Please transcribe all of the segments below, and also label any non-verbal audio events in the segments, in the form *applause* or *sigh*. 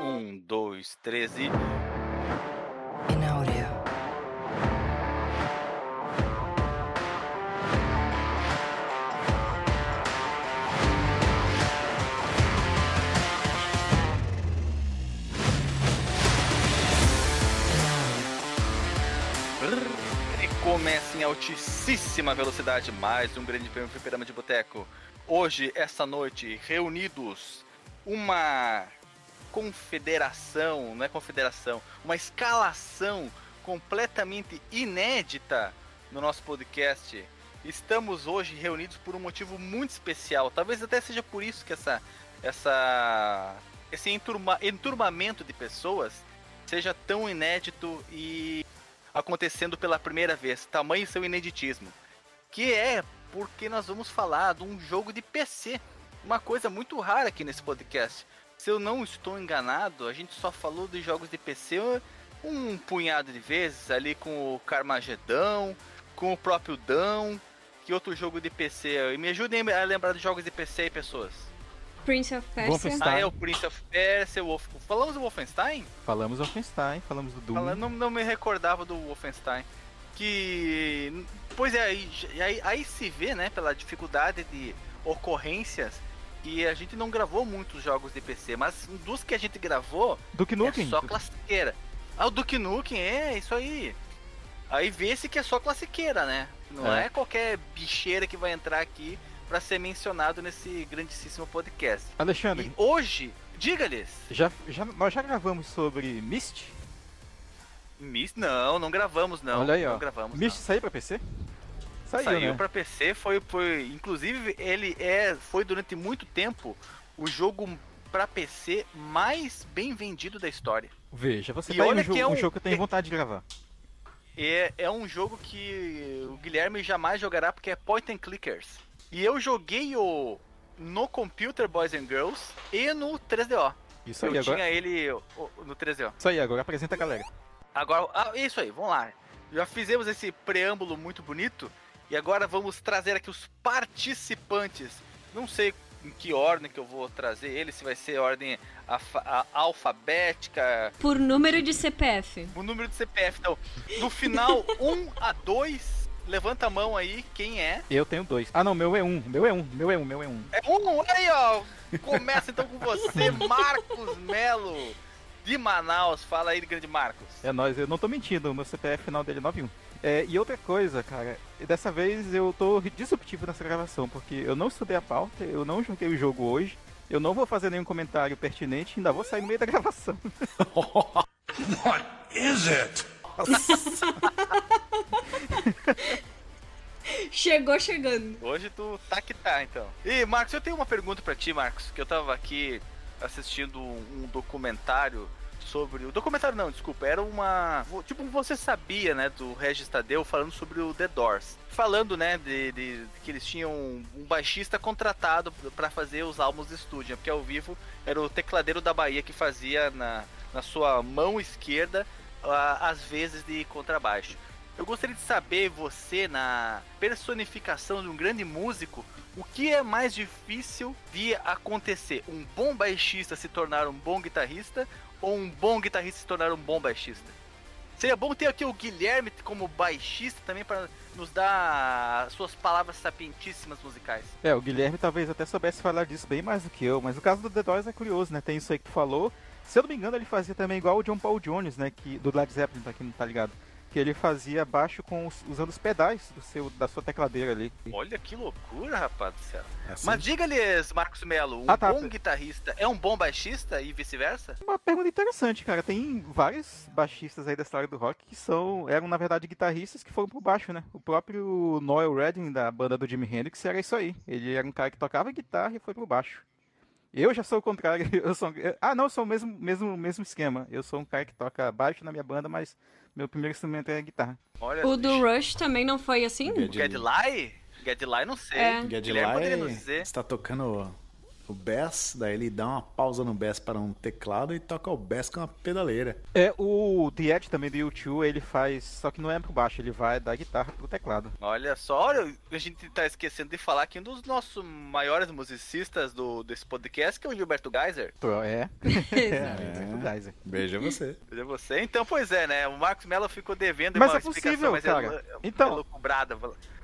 Um, dois, três e. In audio. E começa em altíssima velocidade mais um grande prêmio Fliperama de Boteco. Hoje, essa noite, reunidos, uma confederação, não é confederação, uma escalação completamente inédita no nosso podcast. Estamos hoje reunidos por um motivo muito especial. Talvez até seja por isso que essa, essa, esse enturma, enturmamento de pessoas seja tão inédito e acontecendo pela primeira vez. Tamanho seu ineditismo. Que é porque nós vamos falar de um jogo de PC. Uma coisa muito rara aqui nesse podcast. Se eu não estou enganado, a gente só falou de jogos de PC um punhado de vezes ali com o Carmagedão, com o próprio Dão. Que outro jogo de PC? E me ajudem a lembrar de jogos de PC aí, pessoas. Prince of Persia. Wolfenstein. Ah, é o Prince of Persia, o Wolf... Falamos do Wolfenstein? Falamos do Wolfenstein, falamos do Doom. Falando, não, não me recordava do Wolfenstein. Que. Pois é, aí, aí, aí se vê, né, pela dificuldade de ocorrências, que a gente não gravou muitos jogos de PC, mas dos que a gente gravou Duke Nukem. é só classiqueira. Ah, o Duke Nukem, é, isso aí. Aí vê-se que é só classiqueira, né? Não é. É. qualquer bicheira que vai entrar aqui pra ser mencionado nesse grandíssimo podcast. Alexandre, E hoje, diga-lhes, já, já, nós já gravamos sobre Myst? Miss, não, não gravamos não. Olha aí, ó. Não gravamos. Myst não. saiu pra PC? Saiu, Saiu né? pra PC, foi, foi. Inclusive, ele é, foi durante muito tempo o jogo pra PC mais bem vendido da história. Veja, você E tá olha um, jogo, que é um um- jogo que eu tenho vontade de gravar. É, é um jogo que o Guilherme jamais jogará porque é point and clickers. E eu joguei o no Computer Boys and Girls e no 3DO. Isso eu aí, agora. tinha ele no 3DO. Isso aí, agora apresenta a galera. Agora, ah, isso aí, vamos lá. Já fizemos esse preâmbulo muito bonito e agora vamos trazer aqui os participantes. Não sei em que ordem que eu vou trazer eles, se vai ser ordem alfabética, Por número de CPF. o número de CPF. Então, no final 1 *laughs* a 2, levanta a mão aí, quem é? Eu tenho dois. Ah, não, meu é um. Meu é um. Meu é um. Meu é um. É um, aí ó. Começa então com você, *laughs* Marcos Melo, de Manaus. Fala aí, grande Marcos. É nóis, eu não tô mentindo, o meu CPF final dele é 91. É, e outra coisa, cara, dessa vez eu tô disruptivo nessa gravação, porque eu não estudei a pauta, eu não joguei o jogo hoje, eu não vou fazer nenhum comentário pertinente, ainda vou sair no meio da gravação. *laughs* What is it? *laughs* Chegou chegando. Hoje tu tá que tá, então. E, Marcos, eu tenho uma pergunta pra ti, Marcos, que eu tava aqui assistindo um documentário sobre... O documentário não, desculpa, era uma... Tipo, você sabia, né, do Regis Tadeu falando sobre o The Doors. Falando, né, de, de- que eles tinham um, baixista contratado pra fazer os álbuns de estúdio, né, porque ao vivo era o tecladeiro da Bahia que fazia na, na sua mão esquerda as vezes de contrabaixo. Eu gostaria de saber, você, na personificação de um grande músico, o que é mais difícil de acontecer? Um bom baixista se tornar um bom guitarrista ou um bom guitarrista se tornar um bom baixista? Seria bom ter aqui o Guilherme como baixista também para nos dar suas palavras sapientíssimas musicais. É, o Guilherme talvez até soubesse falar disso bem mais do que eu, mas o caso do The Doors é curioso, né? Tem isso aí que tu falou. Se eu não me engano, ele fazia também igual o John Paul Jones, né? Que, do Led Zeppelin, pra quem não tá ligado. Que ele fazia baixo com os- usando os pedais do seu, da sua tecladeira ali. Olha que loucura, rapaz do céu. Assim, Mas diga-lhes, Marcos Melo, um Ah, tá. bom guitarrista é um bom baixista e vice-versa? Uma pergunta interessante, cara. Tem vários baixistas aí da história do rock que são, eram na verdade guitarristas que foram pro baixo, né? O próprio Noel Redding da banda do Jimi Hendrix era isso aí. Ele era um cara que tocava guitarra e foi pro baixo. Eu já sou o contrário. *laughs* Eu sou, ah, não, eu sou o mesmo, mesmo, mesmo esquema. Eu sou um cara que toca baixo na minha banda, mas meu primeiro instrumento é guitarra. Olha, O do Rush também não foi assim? o Gedlai? Gedlai não sei. É. Gedlai dizer. está tocando o bass, daí ele dá uma pausa no bass para um teclado e toca o bass com uma pedaleira. É, o The Edge também do YouTube, ele faz, só que não é pro baixo, ele vai da guitarra pro teclado. Olha só, olha, a gente tá esquecendo de falar que um dos nossos maiores musicistas do, desse podcast, que é o Gilberto Geiser. É. *laughs* *laughs* é, é. Geyser. Beijo a você. É você? Então, pois é, né? O Marcos Mello ficou devendo Mas uma é possível, explicação, mas cara. é, Então- é loucubrada.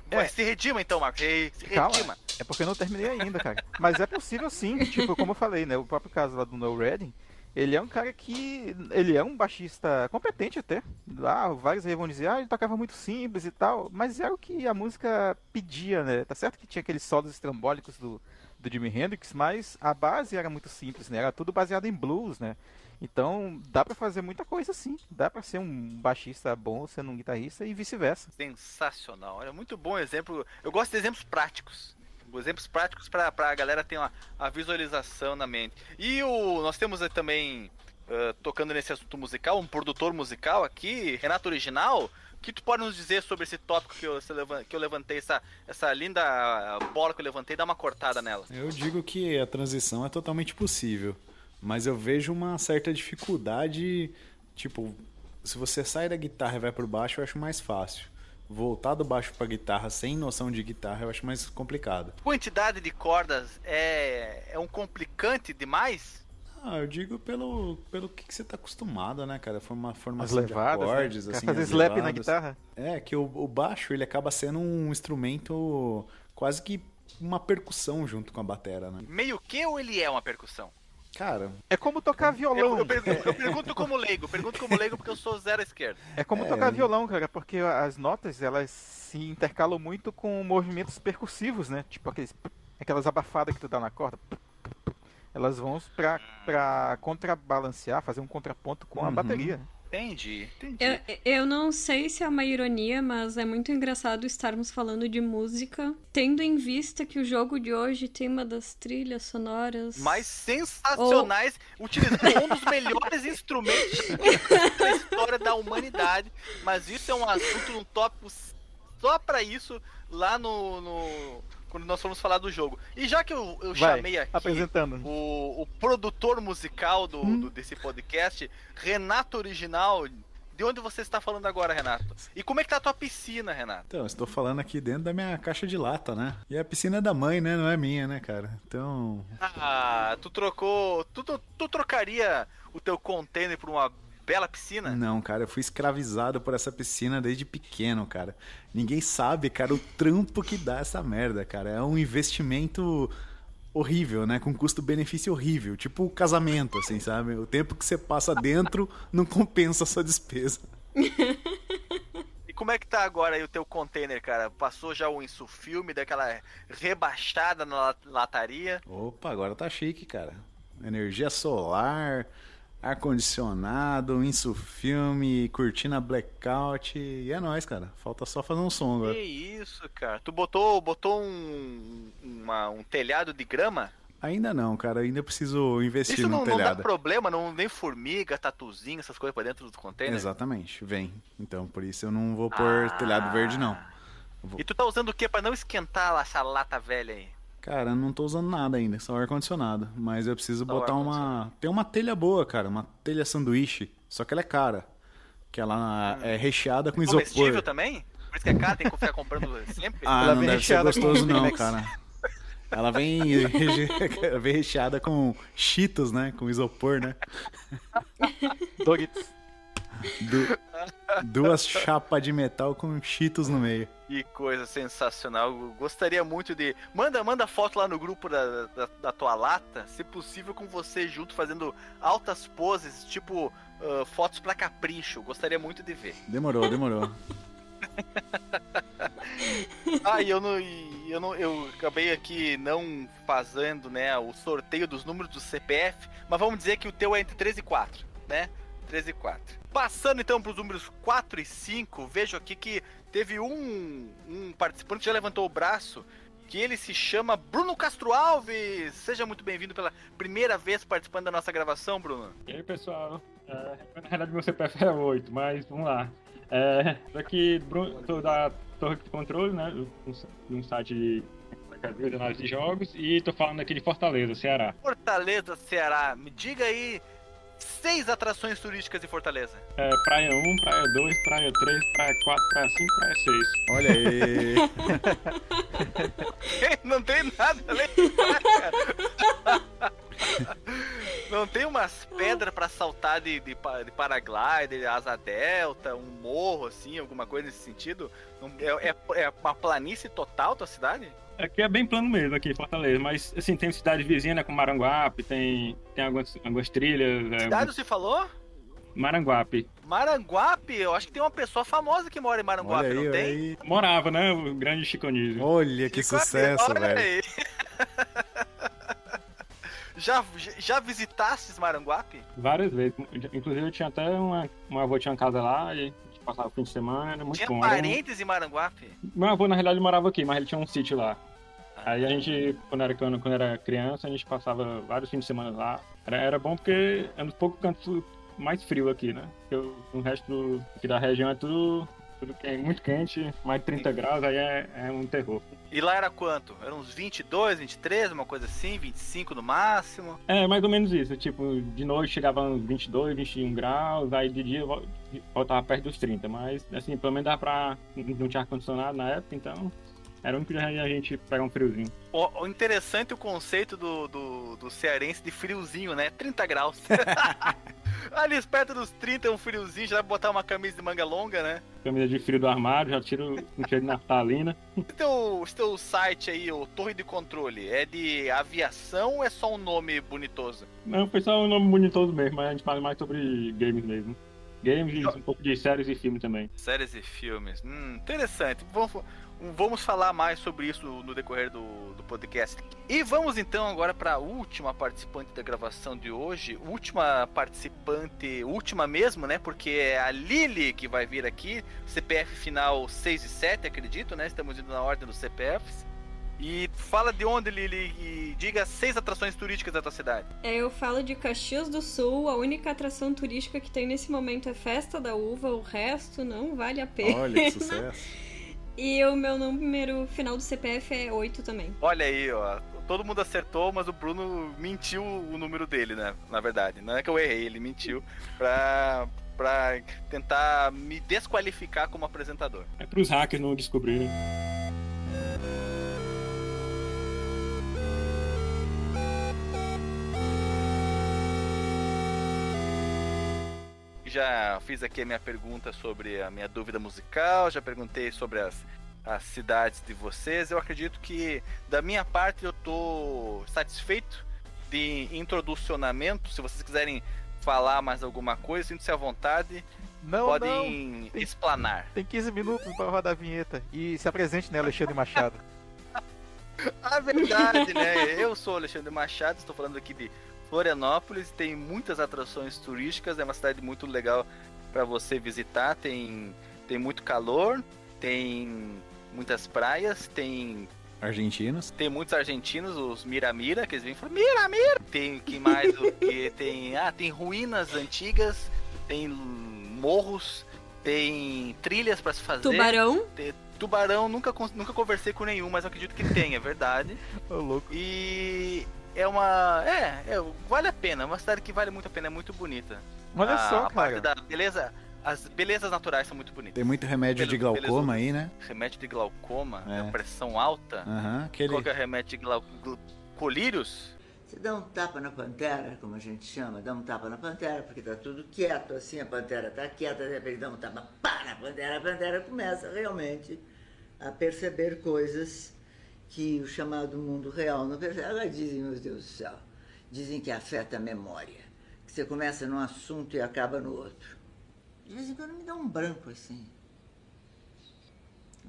Vai, É. se redima então, Marcos. Se Calma, redima. é porque eu não terminei ainda, cara. Mas é possível sim, *laughs* tipo, como eu falei, né? O próprio caso lá do No Redding, ele é um cara que. Ele é um baixista competente até. Lá, vários aí vão dizer, ah, ele tocava muito simples e tal. Mas era o que a música pedia, né? Tá certo que tinha aqueles solos estrambólicos do, do Jimi Hendrix, mas a base era muito simples, né? Era tudo baseado em blues, né? Então dá pra fazer muita coisa sim. Dá pra ser um baixista bom sendo um guitarrista e vice-versa. Sensacional. Olha, muito bom exemplo. Eu gosto de exemplos práticos. Exemplos práticos pra, pra galera ter uma, a visualização na mente. E o, nós temos também, ah, tocando nesse assunto musical, um produtor musical aqui, Renato Original. O que tu pode nos dizer sobre esse tópico que eu, que eu levantei, essa, essa linda bola que eu levantei, dá uma cortada nela. Eu digo que a transição é totalmente possível, mas eu vejo uma certa dificuldade, tipo, se você sai da guitarra e vai pro baixo, eu acho mais fácil. Voltar do baixo pra guitarra sem noção de guitarra, eu acho mais complicado. Quantidade de cordas é, é um complicante demais? Ah, eu digo pelo, pelo que, que você tá acostumado, né, cara? Foi uma As formação levadas, de acordes, né? Assim, fazer as slap na levadas. guitarra. É, que o, o baixo, ele acaba sendo um instrumento quase que uma percussão junto com a batera, né? Meio que ou ele é uma percussão? Cara, É como tocar violão. Eu, eu pergunto, eu pergunto como leigo, pergunto como leigo porque eu sou zero à esquerda. É como É. tocar violão, cara, porque as notas elas se intercalam muito com movimentos percussivos, né? Tipo aqueles, aquelas abafadas que tu dá na corda. Elas vão pra, pra contrabalancear, fazer um contraponto com a Uhum. bateria. Entendi, entendi. Eu, eu não sei se é uma ironia, mas é muito engraçado estarmos falando de música, tendo em vista que o jogo de hoje tem uma das trilhas sonoras. Mais sensacionais, utilizando um dos melhores instrumentos *laughs* da história da humanidade. Mas isso é um assunto, um tópico só pra isso lá no, no- quando nós formos falar do jogo. E já que eu, eu Vai, chamei aqui apresentando. o, o produtor musical do, do- desse podcast, Renato Original. De onde você está falando agora, Renato? E como é que tá a tua piscina, Renato? então, eu estou falando aqui dentro da minha caixa de lata, né? E a piscina é da mãe, né? Não é minha, né, cara? Então, Ah, tu trocou. Tu, tu, tu trocaria o teu container por uma bela piscina? Não, cara, eu fui escravizado por essa piscina desde pequeno, cara. Ninguém sabe, cara, o trampo que dá essa merda, cara. É um investimento horrível, né? Com custo-benefício horrível. Tipo casamento, assim, sabe? O tempo que você passa dentro não compensa a sua despesa. E como é que tá agora aí o teu container, cara? Passou já o insufilme, daquela rebaixada na la- lataria? Opa, agora tá chique, cara. Energia solar, ar-condicionado, insufilme, cortina blackout. E é nóis, cara. Falta só fazer um som Que agora. isso, cara? Tu botou, botou um, uma- um telhado de grama? Ainda não, cara. Ainda preciso investir Isso no não, não dá telhado. problema, não nem formiga, tatuzinho, essas coisas pra dentro do container? Exatamente, vem. Então, por isso eu não vou pôr Ah. telhado verde, não. E tu tá usando o que pra não esquentar essa lata velha aí? Cara, eu não tô usando nada ainda, só ar-condicionado. Mas eu preciso Só botar uma. Tem uma telha boa, cara, uma telha sanduíche. Só que ela é cara. Que ela é recheada com Comestível isopor. também? Por isso que é caro, tem que ficar comprando *laughs* sempre? Ah, Ela não vem deve ser recheada com gostoso não, cara. Ela vem, *laughs* reche- ela *laughs* vem recheada com cheetos, né? Com isopor, né? Doritos. Du- Duas chapas de metal com cheetos no meio. Que coisa sensacional. Gostaria muito de. Manda, manda foto lá no grupo da, da, da tua lata, se possível com você junto fazendo altas poses, tipo ah, fotos pra capricho. Gostaria muito de ver. Demorou, demorou. *laughs* Ah, e eu não, eu não, eu acabei aqui não fazendo, né, o sorteio dos números do CPF, mas vamos dizer que o teu é entre 3 e 4, né? 3 e 4. Passando então para os números 4 e 5, vejo aqui que teve um, um participante que já levantou o braço, que ele se chama Bruno Castro Alves. Seja muito bem-vindo pela primeira vez participando da nossa gravação, Bruno. E aí, pessoal? É, na realidade, meu CPF é 8, mas vamos lá. É, tô aqui, Bruno, tô da Torre de Controle, né? de um- site de análise de jogos, e tô falando aqui de Fortaleza, Ceará. Fortaleza, Ceará. Me diga aí seis atrações turísticas de Fortaleza. É, praia 1, Praia 2, Praia 3, Praia 4, Praia 5, Praia 6. Olha aí. *laughs* Não tem nada além de praia. *laughs* Não tem umas pedras pra saltar de, de, de paraglider, asa delta, um morro assim, alguma coisa nesse sentido? É, é, é uma planície total tua cidade? Aqui é bem plano mesmo, aqui em Fortaleza, mas assim, tem cidade vizinha, né, como Maranguape, tem, tem algumas, algumas trilhas. é, Cidade você falou? Maranguape. Maranguape, eu acho que tem uma pessoa famosa que mora em Maranguape, aí, não tem? aí. Morava, né, o grande Chico Anísio. Olha que Ficou sucesso, olha velho. Já, já visitastes Maranguape? Várias vezes. Inclusive eu tinha até uma, uma avó tinha uma casa lá e a gente passava o fim de semana, era muito Tinha bom. Era um- parentes em Maranguape? Meu avô, na realidade, morava aqui, mas ele tinha um sítio lá. Aí a gente, quando era, quando, era criança, a gente passava vários fins de semana lá. Era, era bom porque é um dos poucos cantos mais frio aqui, né? Porque o, o resto do, aqui da região é tudo, tudo que é muito quente, mais de 30 graus, aí é, é um terror. E lá era quanto? Era uns 22, 23, uma coisa assim, 25 no máximo. É, mais ou menos isso. Tipo, de noite chegava uns 22, 21 graus, aí de dia vol- voltava perto dos 30. Mas, assim, pelo menos dava pra... Não tinha ar-condicionado na época, então... Era o único jeito a gente pegar um friozinho. O, o interessante o conceito do, do, do cearense de friozinho, né? 30 graus. *laughs* Ali perto dos 30 é um friozinho, já vai botar uma camisa de manga longa, né? Camisa de frio do armário, já tiro um cheiro de naftalina. Esse teu, teu site aí, o Torre de Controle, é de aviação ou é só um nome bonitoso? Não, foi só um nome bonitoso mesmo, mas a gente fala mais sobre games mesmo. Games e um pouco de séries e filmes também. Séries e filmes. Hum, interessante. Vamos, vamos falar mais sobre isso no decorrer do, do podcast. E vamos então agora para a última participante da gravação de hoje. Última participante, última mesmo, né? Porque é a Lili que vai vir aqui. CPF final 6 e 7, acredito, né? Estamos indo na ordem dos CPFs. E fala de onde, Lili, e diga seis atrações turísticas da tua cidade. É, eu falo de Caxias do Sul, a única atração turística que tem nesse momento é Festa da Uva, o resto não vale a pena. Olha que *laughs* sucesso. E o meu número final do CPF é 8 também. Olha aí, ó. Todo mundo acertou, mas o Bruno mentiu o número dele, né? Na verdade. Não é que eu errei, ele mentiu pra, pra tentar me desqualificar como apresentador. É pros hackers não descobrirem. Já fiz aqui a minha pergunta sobre a minha dúvida musical, já perguntei sobre as, as cidades de vocês. Eu acredito que, da minha parte, eu tô satisfeito de introducionamento. Se vocês quiserem falar mais alguma coisa, sinta-se à vontade. Não, não. podem Tem- explanar. Tem 15 minutos pra rodar a vinheta. E se apresente, né, Alexandre Machado. A *laughs* verdade, né? Eu sou Alexandre Machado, estou falando aqui de Florianópolis, tem muitas atrações turísticas, é uma cidade muito legal para você visitar, tem, tem muito calor, tem muitas praias, tem, Argentinos. tem muitos argentinos, os Miramira, que eles vêm e falam Mira, Mira! Tem que mais o que *laughs* tem, ah, tem ruínas antigas, tem morros, tem trilhas para se fazer. Tubarão, Tubarão, nunca, nunca conversei com nenhum, mas eu acredito que tem, é verdade. *laughs* Ô, louco. E é uma. É, é, vale a pena. É uma cidade que vale muito a pena, é muito bonita. Olha a, só, a parte cara. da beleza. As belezas naturais são muito bonitas. Tem muito remédio de glaucoma beleza. aí, né? Remédio de glaucoma, É. pressão alta. Aham, aquele. Qual que é o remédio de glaucoma? Colírios? Você dá um tapa na pantera, como a gente chama, dá um tapa na pantera, porque tá tudo quieto, assim, a pantera tá quieta, de repente dá um tapa, pá, na pantera, a pantera começa realmente a perceber coisas que o chamado mundo real não percebe. Agora dizem, meu Deus do céu, dizem que afeta a memória, que você começa num assunto e acaba no outro. De vez em quando me dá um branco, assim.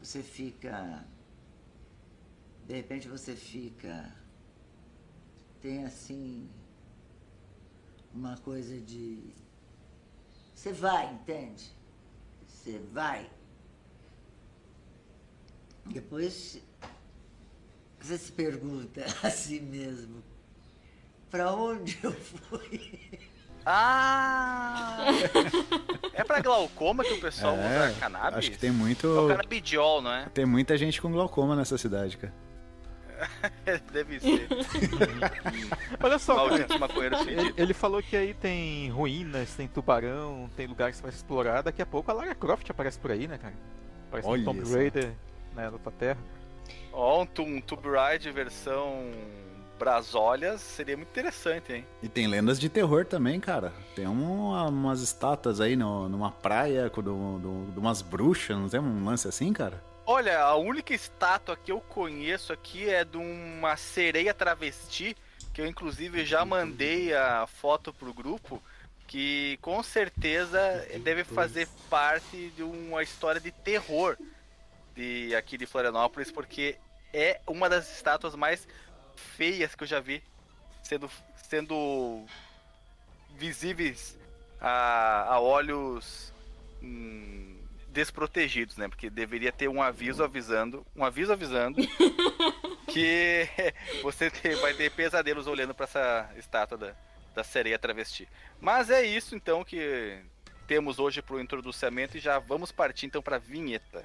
Você fica... De repente você fica tem assim uma coisa de você vai, entende? Você vai. Depois você se pergunta a *laughs* si mesmo, para onde eu fui? Ah! *laughs* é pra glaucoma que o pessoal É, usa cannabis? acho que tem É o muito. canabidiol, não é? Tem muita gente com glaucoma nessa cidade, cara. *laughs* Deve ser. Olha só, cara, Malditos maconheiros ele, falou que aí tem ruínas, tem tubarão, tem lugares pra explorar. Daqui a pouco a Lara Croft aparece por aí, né, cara? Aparece Olha um Tomb. Raider né, na tua terra. Ó, um, tu- um Tomb Raider versão Brasólias seria muito interessante, hein? E tem lendas de terror também, cara. Tem uma- umas estátuas aí no- numa praia com do- do- de umas bruxas, não tem um lance assim, cara? Olha, a única estátua que eu conheço aqui é de uma sereia travesti, que eu inclusive já mandei a foto pro grupo, que com certeza deve fazer parte de uma história de terror de aqui de Florianópolis, porque é uma das estátuas mais feias que eu já vi sendo, sendo visíveis a, a olhos hum, desprotegidos, né? Porque deveria ter um aviso avisando, um aviso avisando *laughs* que *laughs* você te- vai ter pesadelos olhando para essa estátua da, da sereia travesti. Mas é isso então que temos hoje pro introducimento e já vamos partir então para vinheta.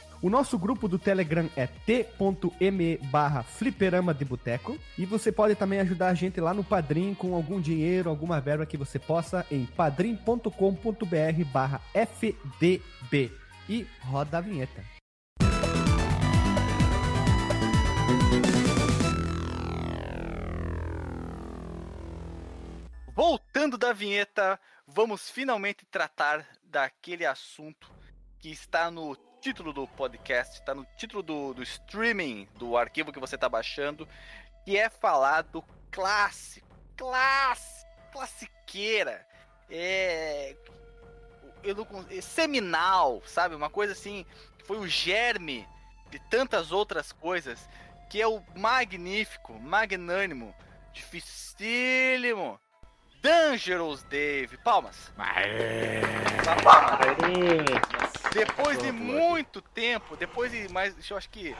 O nosso grupo do Telegram é t.me barra fliperama de boteco. E você pode também ajudar a gente lá no Padrim com algum dinheiro, alguma verba que você possa em padrim.com.br barra fdb. E roda a vinheta. Voltando da vinheta, vamos finalmente tratar daquele assunto que está no título do podcast, está no título do, do streaming, do arquivo que você está baixando, que é falar do clássico, clássico, classiqueira, é, eu não é seminal, sabe? Uma coisa assim, que foi o germe de tantas outras coisas, que é o magnífico, magnânimo, dificílimo, Dangerous Dave. Palmas. Palmas. Depois de muito tempo, depois de mais, eu acho que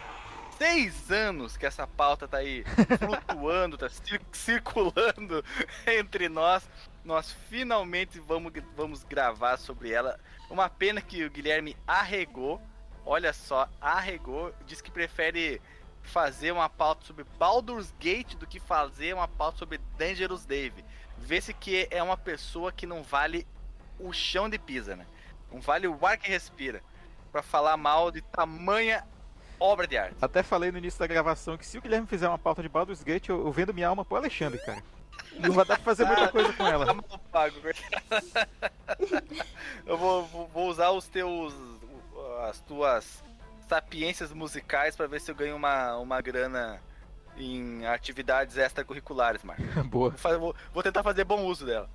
seis anos que essa pauta tá aí *laughs* flutuando, tá cir- circulando *laughs* entre nós, nós finalmente vamos, vamos gravar sobre ela. Uma pena que o Guilherme arregou, olha só, arregou, diz que prefere fazer uma pauta sobre Baldur's Gate do que fazer uma pauta sobre Dangerous Dave. Vê-se que é uma pessoa que não vale o chão de pisa, né? Não vale o ar que respira. Pra falar mal de tamanha obra de arte. Até falei no início da gravação que se o Guilherme fizer uma pauta de Baldur's Gate, eu, eu vendo minha alma pro Alexandre, cara. Não vai dar pra fazer muita coisa com *laughs* Tá ela. pago. Eu vou, vou- vou usar os teus. as tuas sapiências musicais pra ver se eu ganho uma, uma grana em atividades extracurriculares, Marco. *laughs* Boa. Vou- vou tentar fazer bom uso dela.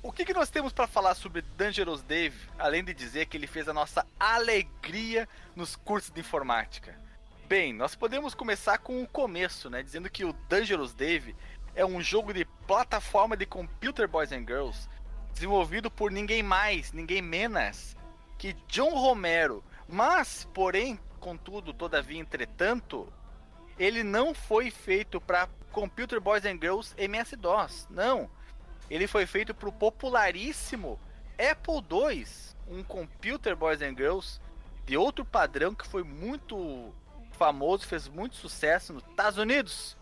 O que, que nós temos pra falar sobre Dangerous Dave, além de dizer que ele fez a nossa alegria nos cursos de informática? Bem, nós podemos começar com o começo, né? Dizendo que o Dangerous Dave é um jogo de plataforma de Computer Boys and Girls desenvolvido por ninguém mais, ninguém menos que John Romero. Mas, porém, contudo, todavia, entretanto, ele não foi feito para Computer Boys and Girls MS-DOS. Não. Ele foi feito para o popularíssimo Apple II, um Computer Boys and Girls de outro padrão que foi muito famoso, fez muito sucesso nos Estados Unidos.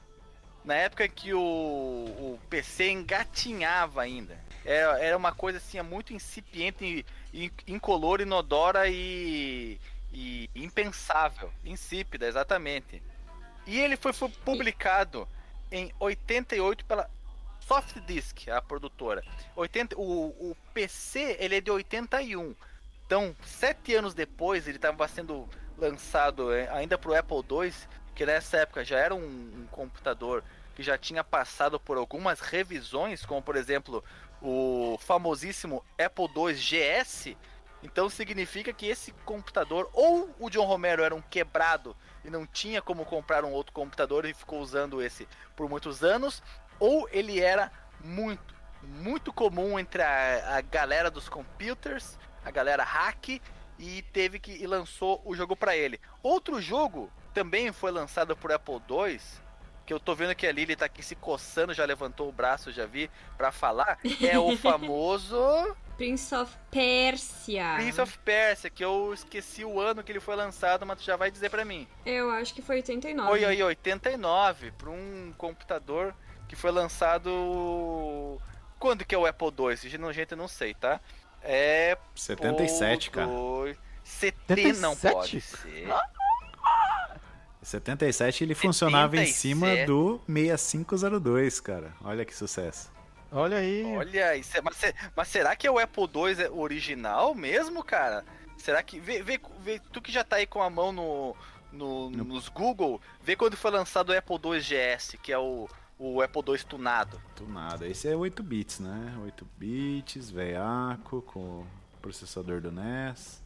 Na época que o, o PC engatinhava ainda. Era, era uma coisa assim muito incipiente, in- incolor, inodora e, e impensável. Insípida, exatamente. E ele foi, foi publicado em 88 pela Soft Disk, a produtora. 80, o, o PC ele é de 81. Então, sete anos depois, ele estava sendo lançado eh, ainda para o Apple II, que nessa época já era um, um computador que já tinha passado por algumas revisões, como por exemplo o famosíssimo Apple II GS. Então significa que esse computador, ou o John Romero era um quebrado e não tinha como comprar um outro computador e ficou usando esse por muitos anos, ou ele era muito, muito comum entre a, a galera dos computers, a galera hack e teve que e lançou o jogo para ele. Outro jogo também foi lançado por Apple II, que eu tô vendo que a Lily tá aqui se coçando, já levantou o braço, já vi, para falar, é o *laughs* famoso Prince of Persia. Prince of Persia, que eu esqueci o ano que ele foi lançado, mas tu já vai dizer para mim. Eu acho que foi 89. Foi aí, 89, para um computador que foi lançado. Quando que é o Apple II? Gente, não, gente, eu não sei, tá? É. 77, cara. 70 não pode ser. 77 ele funcionava em cima do 6502, cara. Olha que sucesso. Olha aí. Olha, isso é, mas, mas, será que é o Apple II é original mesmo, cara? Será que. Vê, vê, vê, tu que já tá aí com a mão no, no, no... nos Google, vê quando foi lançado o Apple II GS, que é o, o Apple II tunado. Tunado. Esse é 8 bits, né? 8 bits, veiaco, com processador do NES.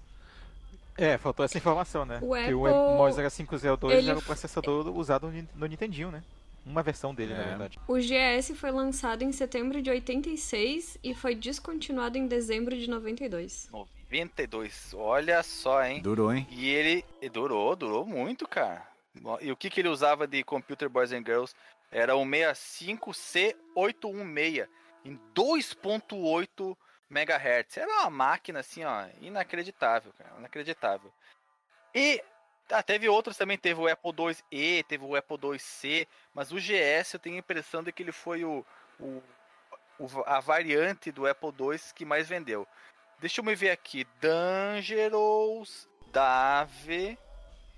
É, faltou essa informação, né? O que Apple... o Mozilla 502 ele- era o processador usado no, Nintendinho, né? Uma versão dele, na É. verdade. O GS foi lançado em setembro de 86 e foi descontinuado em dezembro de 92. 92. Olha só, hein? Durou, hein? E ele e durou, durou muito, cara. E o que, que ele usava de Computer Boys and Girls? Era o 65C816 em 2.8 MHz. Era uma máquina assim, ó, inacreditável, cara, inacreditável. E ah, teve outros também, teve o Apple IIe, teve o Apple IIc, mas o GS eu tenho a impressão de que ele foi o, o, o- a variante do Apple II que mais vendeu. Deixa eu me ver aqui. Dangerous Dave.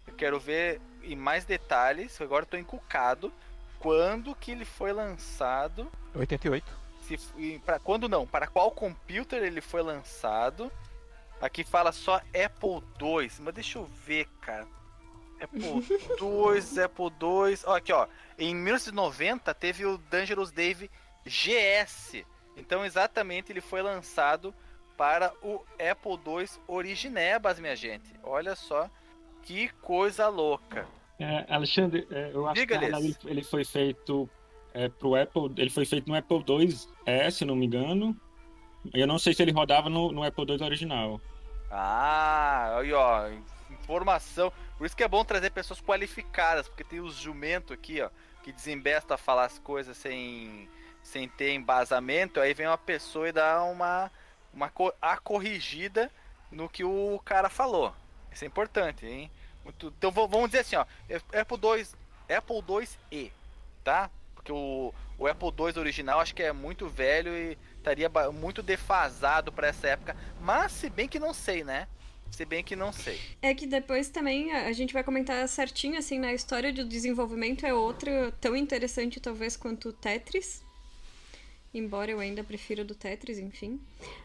Eu quero ver em mais detalhes. Agora tô encucado. Quando que ele foi lançado? 88. Se, pra, quando não? Para qual computer ele foi lançado? Aqui fala só Apple II. Mas deixa eu ver, cara. Apple *laughs* II, Apple II. Ó, aqui, ó. Em 1990 teve o Dangerous Dave GS. Então, exatamente, ele foi lançado para o Apple II Originebas, minha gente. Olha só que coisa louca. É, Alexandre, é, eu acho Diga, que ele, ele foi feito é, pro Apple, ele foi feito no Apple II se não me engano. Eu não sei se ele rodava no, no Apple II original. Ah, aí ó, informação. Por isso que é bom trazer pessoas qualificadas, porque tem os jumento aqui, ó, que desembesta a falar as coisas sem, sem ter embasamento. Aí vem uma pessoa e dá uma, uma a corrigida no que o cara falou. Isso é importante, hein? Muito- então vamos dizer assim, ó, Apple II, Apple IIe, tá? Porque o, o Apple II original acho que é muito velho e estaria muito defasado para essa época. Mas se bem que não sei, né? Se bem que não sei. É que depois também a a gente vai comentar certinho, assim, na história do desenvolvimento é outra tão interessante, talvez, quanto o Tetris. Embora eu ainda prefira do Tetris, enfim.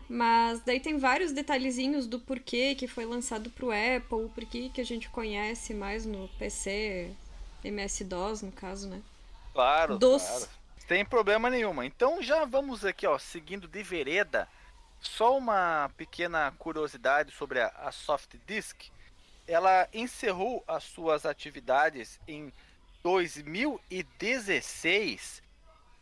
Mas daí tem vários detalhezinhos do porquê que foi lançado pro Apple, o porquê que a gente conhece mais no PC, MS-DOS, no caso, né? Claro, Dos. claro. Sem problema nenhuma. Então já vamos aqui, ó, seguindo de vereda. Só uma pequena curiosidade sobre a, a Soft Disk. Ela encerrou as suas atividades em 2016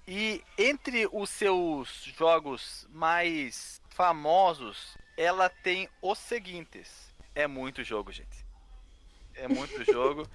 e entre os seus jogos mais famosos, ela tem os seguintes. É muito jogo, gente. É muito *laughs* jogo.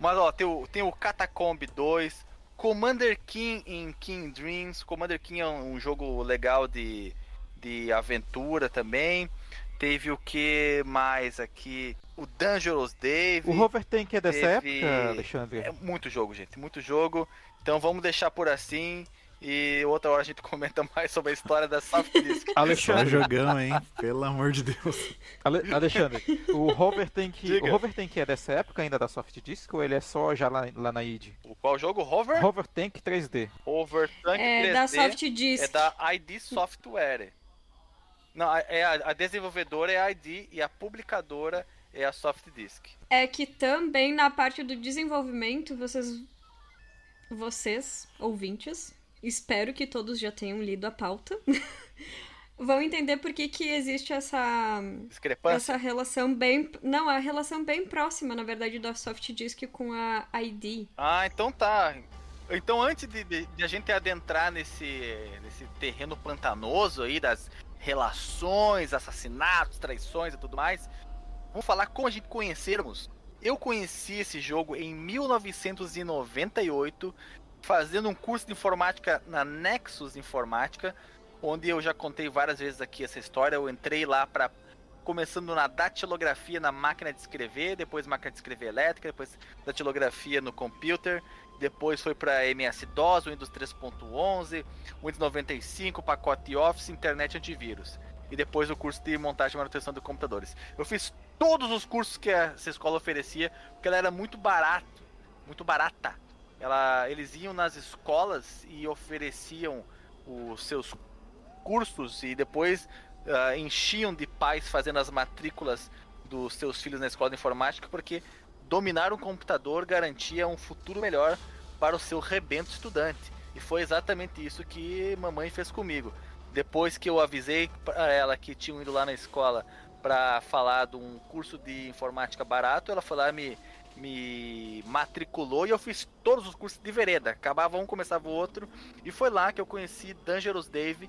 Mas ó, tem o, tem o Catacomb 2, Commander King em King Dreams. Commander King é um, um jogo legal de, de aventura também. Teve o que mais aqui? O Dangerous Dave. O Rover Tank é dessa teve- época, Alexandre? É muito jogo, gente, muito jogo. Então vamos deixar por assim. E outra hora a gente *laughs* comenta mais sobre a história da Soft Disk. *laughs* Alexandre, jogão, hein? Pelo amor de Deus. Ale- Alexandre, o Rover Tank, Diga. o Rover Tank é dessa época ainda da Soft Disk ou ele é só já lá, lá na id? O qual jogo? Hover? Rover Tank 3D. Hover Tank É 3D. da Soft Disk. É da ID Software. Não, a- é a, a desenvolvedora é a ID e a publicadora é a Soft Disk. É que também na parte do desenvolvimento, vocês. Vocês, ouvintes, espero que todos já tenham lido a pauta. *laughs* Vão entender por que, que existe essa, essa relação bem. Não, a relação bem próxima, na verdade, da Soft Disk com a ID. Ah, então tá. Então antes de, de- de a gente adentrar nesse, nesse terreno pantanoso aí das relações, assassinatos, traições e tudo mais, vamos falar como a gente conhecermos. Eu conheci esse jogo em 1998, fazendo um curso de informática na Nexus Informática, onde eu já contei várias vezes aqui essa história. Eu entrei lá para começando na datilografia na máquina de escrever, depois máquina de escrever elétrica, depois datilografia no computer, depois foi para MS-DOS, Windows 3.11, Windows 95, pacote Office, internet antivírus. E depois o curso de montagem e manutenção de computadores. Eu fiz todos os cursos que essa escola oferecia, porque ela era muito barato, muito barata. Ela, eles iam nas escolas e ofereciam os seus cursos e depois uh, enchiam de pais fazendo as matrículas dos seus filhos na escola de informática, porque dominar um computador garantia um futuro melhor para o seu rebento estudante. E foi exatamente isso que mamãe fez comigo. Depois que eu avisei para ela que tinham ido lá na escola para falar de um curso de informática barato, ela foi lá me me matriculou e eu fiz todos os cursos de vereda. Acabava um, começava o outro. E foi lá que eu conheci Dangerous Dave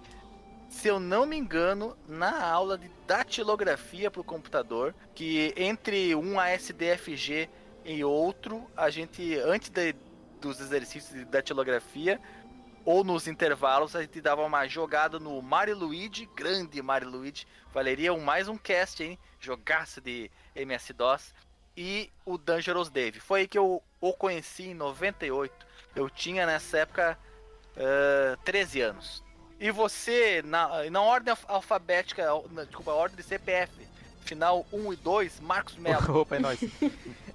se eu não me engano, na aula de datilografia para o computador, que entre um ASDFG e outro, a gente, antes de, dos exercícios de datilografia, ou nos intervalos, a gente dava uma jogada no Mario Luigi, grande Mario Luigi, valeria um, mais um cast, hein? Jogaço de MS-DOS. E o Dangerous Dave. Foi aí que eu o conheci em 98. Eu tinha nessa época uh, 13 anos. E você, na, na ordem alfabética, na, desculpa, ordem de CPF, final 1 e 2, Marcos Melo. *laughs* Opa, é nóis.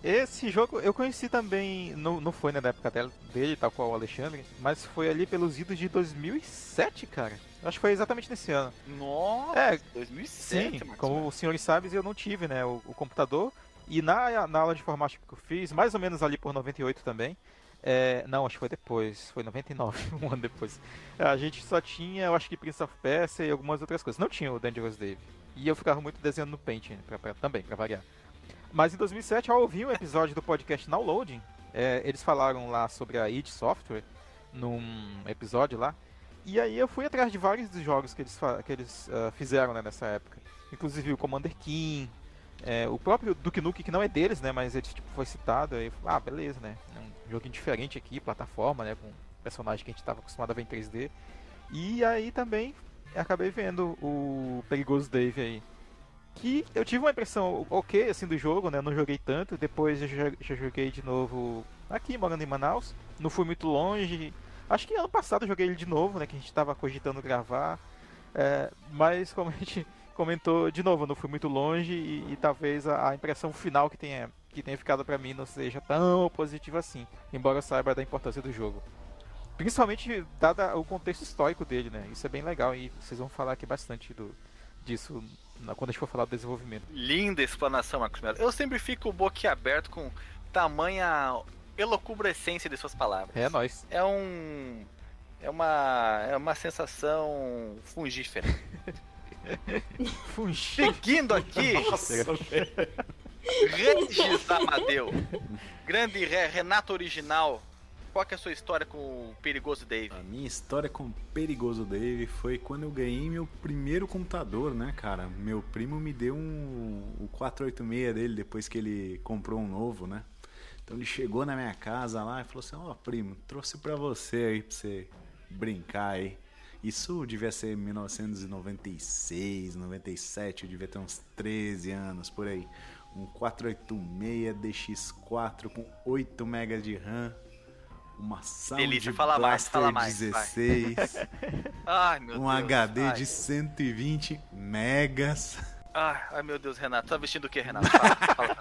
Esse jogo eu conheci também, não, não foi né, na época dele, tal qual o Alexandre, mas foi ali pelos idos de 2007, cara. Acho que foi exatamente nesse ano. Nossa, é, 2007, sim, como os senhores sabem, eu não tive, né, o, o computador. E na, na aula de informática que eu fiz, mais ou menos ali por 98 também, é, não, acho que foi depois, foi 99, *laughs* um ano depois. A gente só tinha, eu acho que Prince of Persia e algumas outras coisas. Não tinha o Dangerous Dave. E eu ficava muito desenhando no Paint né, pra, pra, também, pra variar. Mas em 2007 eu ouvi um episódio do podcast Downloading. É, eles falaram lá sobre a id Software, num episódio lá. E aí eu fui atrás de vários dos jogos que eles, que eles uh, fizeram né, nessa época. Inclusive o Commander King, é, o próprio Duke Nukem, que não é deles, né? Mas ele tipo, foi citado. Aí, ah, beleza, né? Um joguinho diferente aqui, plataforma, né? Com personagem que a gente estava acostumado a ver em 3D. E aí também acabei vendo o Perigoso Dave aí. Que eu tive uma impressão ok assim do jogo, né? Eu não joguei tanto. Depois eu já, já joguei de novo aqui, morando em Manaus. Não fui muito longe. Acho que ano passado eu joguei ele de novo, né? Que a gente estava cogitando gravar. É, mas como a gente comentou, de novo, não fui muito longe e, e talvez a, a, impressão final que tenha, que tenha ficado para mim não seja tão positiva assim, embora eu saiba da importância do jogo. Principalmente dado o contexto histórico dele, né? Isso é bem legal e vocês vão falar aqui bastante do, disso quando a gente for falar do desenvolvimento. Linda explanação, Marcos Melo. Eu sempre fico boquiaberto com tamanha elocubrescência de suas palavras. É nós. É um é uma é uma sensação fungífera. *laughs* Seguindo aqui. Regis Amadeu. Grande Renato Original. Qual que é a sua história com o Perigoso Dave? A minha história com o Perigoso Dave foi quando eu ganhei meu primeiro computador, né, cara? Meu primo me deu um o 486 dele depois que ele comprou um novo, né? Então ele chegou na minha casa lá e falou assim: "Ó, oh, primo, trouxe para você aí pra você brincar aí". Isso devia ser 1996, 97, eu devia ter uns 13 anos por aí. Um 486 DX4 com 8 MB de RAM. Uma Sound Delícia, fala mais, fala mais, 16. *laughs* ai, meu um Deus, HD ai. de 120 megas. Ai, ai, meu Deus, Renato. Tá vestindo o que, Renato? Fala, fala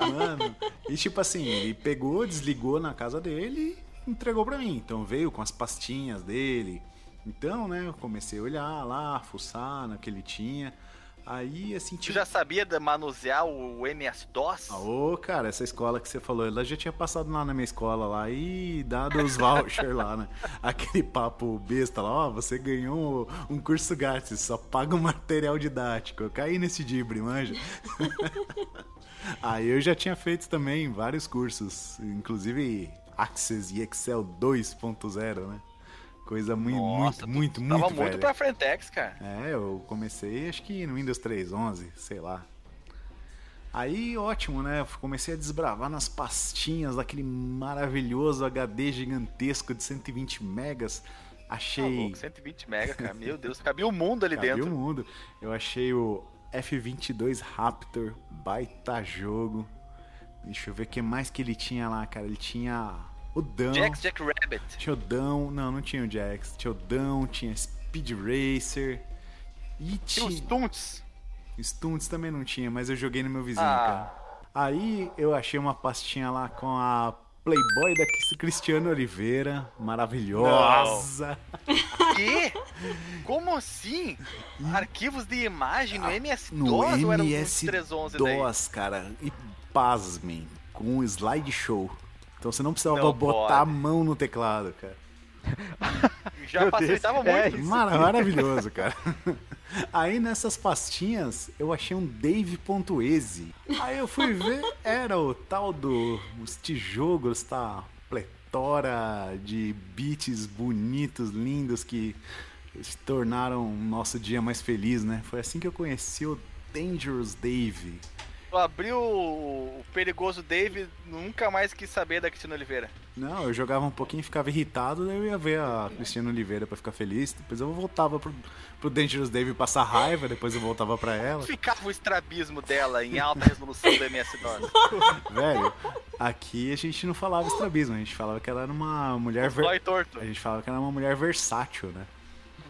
*laughs* Mano, e tipo assim, ele pegou, desligou na casa dele entregou para mim. Então veio com as pastinhas dele. Então, né, eu comecei a olhar lá, fuçar no que ele tinha. Aí, assim, Você já sabia de manusear o MS-DOS? Ah, ô, cara, essa escola que você falou, ela já tinha passado lá na minha escola lá e dado os *laughs* vouchers lá, né? Aquele papo besta lá, ó, você ganhou um curso grátis, só paga um material didático. Eu caí nesse dibre, manja. *laughs* Aí eu já tinha feito também vários cursos, inclusive Access e Excel 2.0, né? Coisa muito, Nossa, muito, muito, tava muito muito velha. pra Frentex, cara. É, eu comecei acho que no Windows 3.11, sei lá. Aí, ótimo, né? Comecei a desbravar nas pastinhas daquele maravilhoso HD gigantesco de 120 megas. Tá Achei. louco, 120 mega, cara. Meu Deus, cabia o mundo ali Cabia dentro. o mundo. Eu achei o F-22 Raptor, baita jogo. Deixa eu ver o que mais que ele tinha lá, cara. Ele tinha o Dão. Jax Jack Rabbit. Tinha o Dão. Não, não tinha o Jax. Tinha o Dão, tinha Speed Racer. E Tinha os. Stunts. Stunts também não tinha, mas eu joguei no meu vizinho, Ah. cara. Aí eu achei uma pastinha lá com a Playboy da Cristiano Oliveira. Maravilhosa. *laughs* Quê? Como assim? Arquivos de imagem no MS-DOS No ou era um MS 311 daí? DOS, cara. E pasmem, com um slideshow. Então você não precisava Não botar a pode. mão no teclado, cara. *laughs* Já Meu facilitava Deus, é muito. isso. Mara- maravilhoso, cara. *laughs* Aí nessas pastinhas eu achei um Dave.exe. Aí eu fui ver, era o tal do. Os tijolos, tá? Pletora de beats bonitos, lindos que se tornaram o nosso dia mais feliz, né? Foi assim que eu conheci o Dangerous Dave. Tu abriu o perigoso Dave, nunca mais quis saber da Cristina Oliveira. Não, eu jogava um pouquinho, ficava irritado, daí eu ia ver a Cristina Oliveira pra ficar feliz. Depois eu voltava pro, pro Dangerous Dave passar raiva, depois eu voltava pra ela. Ficava o estrabismo dela em alta resolução do MS-DOS. *laughs* Velho, aqui a gente não falava estrabismo, a gente falava que ela era uma mulher ver... Torto. A gente falava que ela era uma mulher versátil, né?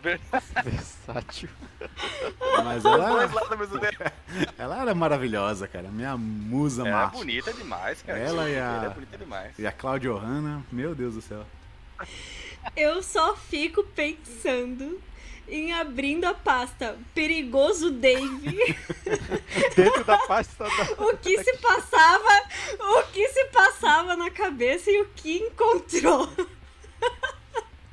Versátil. Mas ela, ela era maravilhosa, cara. Minha musa É macho. bonita demais, cara. Ela e a- Ela é bonita demais. E a Claudia Hanna, meu Deus do céu. Eu só fico pensando em abrindo a pasta Perigoso Dave. *laughs* Dentro da pasta da... o que se passava, o que se passava na cabeça e o que encontrou.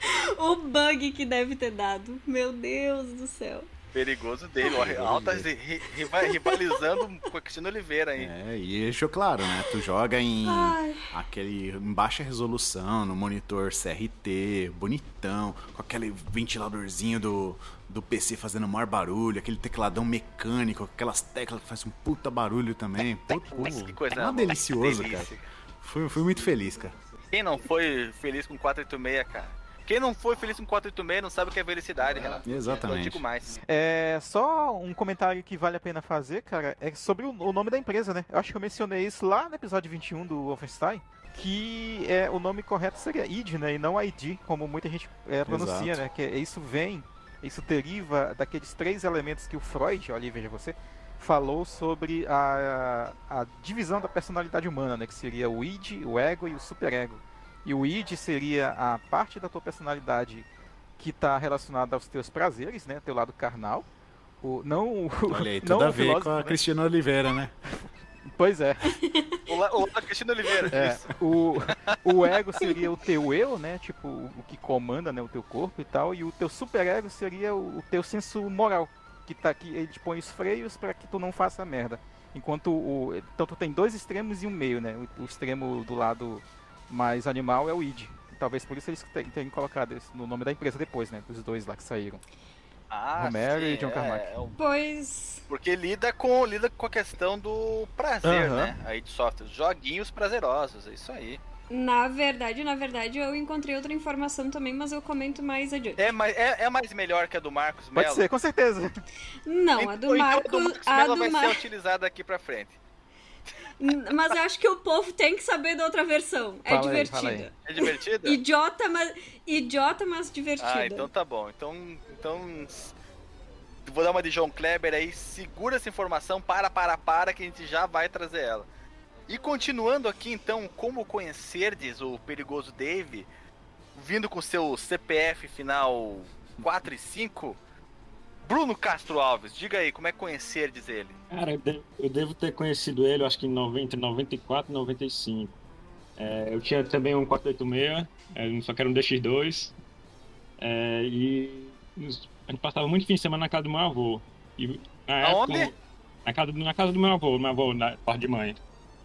*laughs* o bug que deve ter dado. Meu Deus do céu. Perigoso dele, ó, altas ri- ri- riva- rivalizando com a Cristina Oliveira aí. É, e deixou claro, né? Tu joga em Ai. aquele em baixa resolução, no monitor CRT, bonitão, com aquele ventiladorzinho do, do PC fazendo maior barulho, aquele tecladão mecânico, aquelas teclas que fazem um puta barulho também. Puta, que coisa é delicioso, que cara. Fui, fui muito feliz, cara. Quem não foi feliz com 486, cara? Quem não foi feliz com 486 não sabe o que é felicidade, Renato. Exatamente. Eu digo mais. É, só um comentário que vale a pena fazer, cara, é sobre o, o nome da empresa, né? Eu acho que eu mencionei isso lá no episódio 21 do Wolfenstein, que é, o nome correto seria id, né? E não ID, como muita gente é, pronuncia, Exato. né? Que isso vem, isso deriva daqueles três elementos que o Freud, olha aí, veja você, falou sobre a, a divisão da personalidade humana, né? Que seria o id, o ego e o superego. E o id seria a parte da tua personalidade que está relacionada aos teus prazeres, né? Teu lado carnal. O, não o, Olha aí, *laughs* não tudo a ver filósofo, com a né? Cristina Oliveira, né? Pois é. O, la- o da Cristina Oliveira. É, Isso. o, o ego seria o teu eu, né? Tipo, o que comanda né, o teu corpo e tal. E o teu superego seria o, o teu senso moral. Que tá aqui, ele te põe os freios para que tu não faça merda. Enquanto o. Então tu tem dois extremos e um meio, né? O, o extremo do lado mais animal é o id. Talvez por isso eles te- tenham colocado isso no nome da empresa depois, né? Dos dois lá que saíram. Ah, Romero sim, e John Carmack. é, é um- Pois. porque lida com, lida com a questão do prazer, né? Aí de software. Joguinhos prazerosos, é isso aí. Na verdade, na verdade, eu encontrei outra informação também, mas eu comento mais adiante. É mais, é, é mais melhor que a do Marcos Pode Mello? ser, com certeza. Não, Então- a do então Marco. do Marcos A Mello do vai Mar... ser utilizada daqui pra frente. Mas eu acho que o povo tem que saber da outra versão. É Fala aí, fala divertida. É divertida? Idiota, mas. Idiota, mas divertida. Ah, então tá bom. Então, então vou dar uma de João Kleber aí. Segura essa informação, para, para, para, que a gente já vai trazer ela. E continuando aqui, então, como conhecerdes o perigoso Dave, vindo com seu CPF final 4 e 5, Bruno Castro Alves, diga aí, como é conhecerdes ele? Cara, eu de- eu devo ter conhecido ele, acho que em 90, 94 e 95. É, eu tinha também um 486, é, só que era um DX2. É, e a gente passava muito fim de semana na casa do meu avô. E, na Aonde? época, na, casa, do- na casa do meu avô, meu avô, na parte de mãe.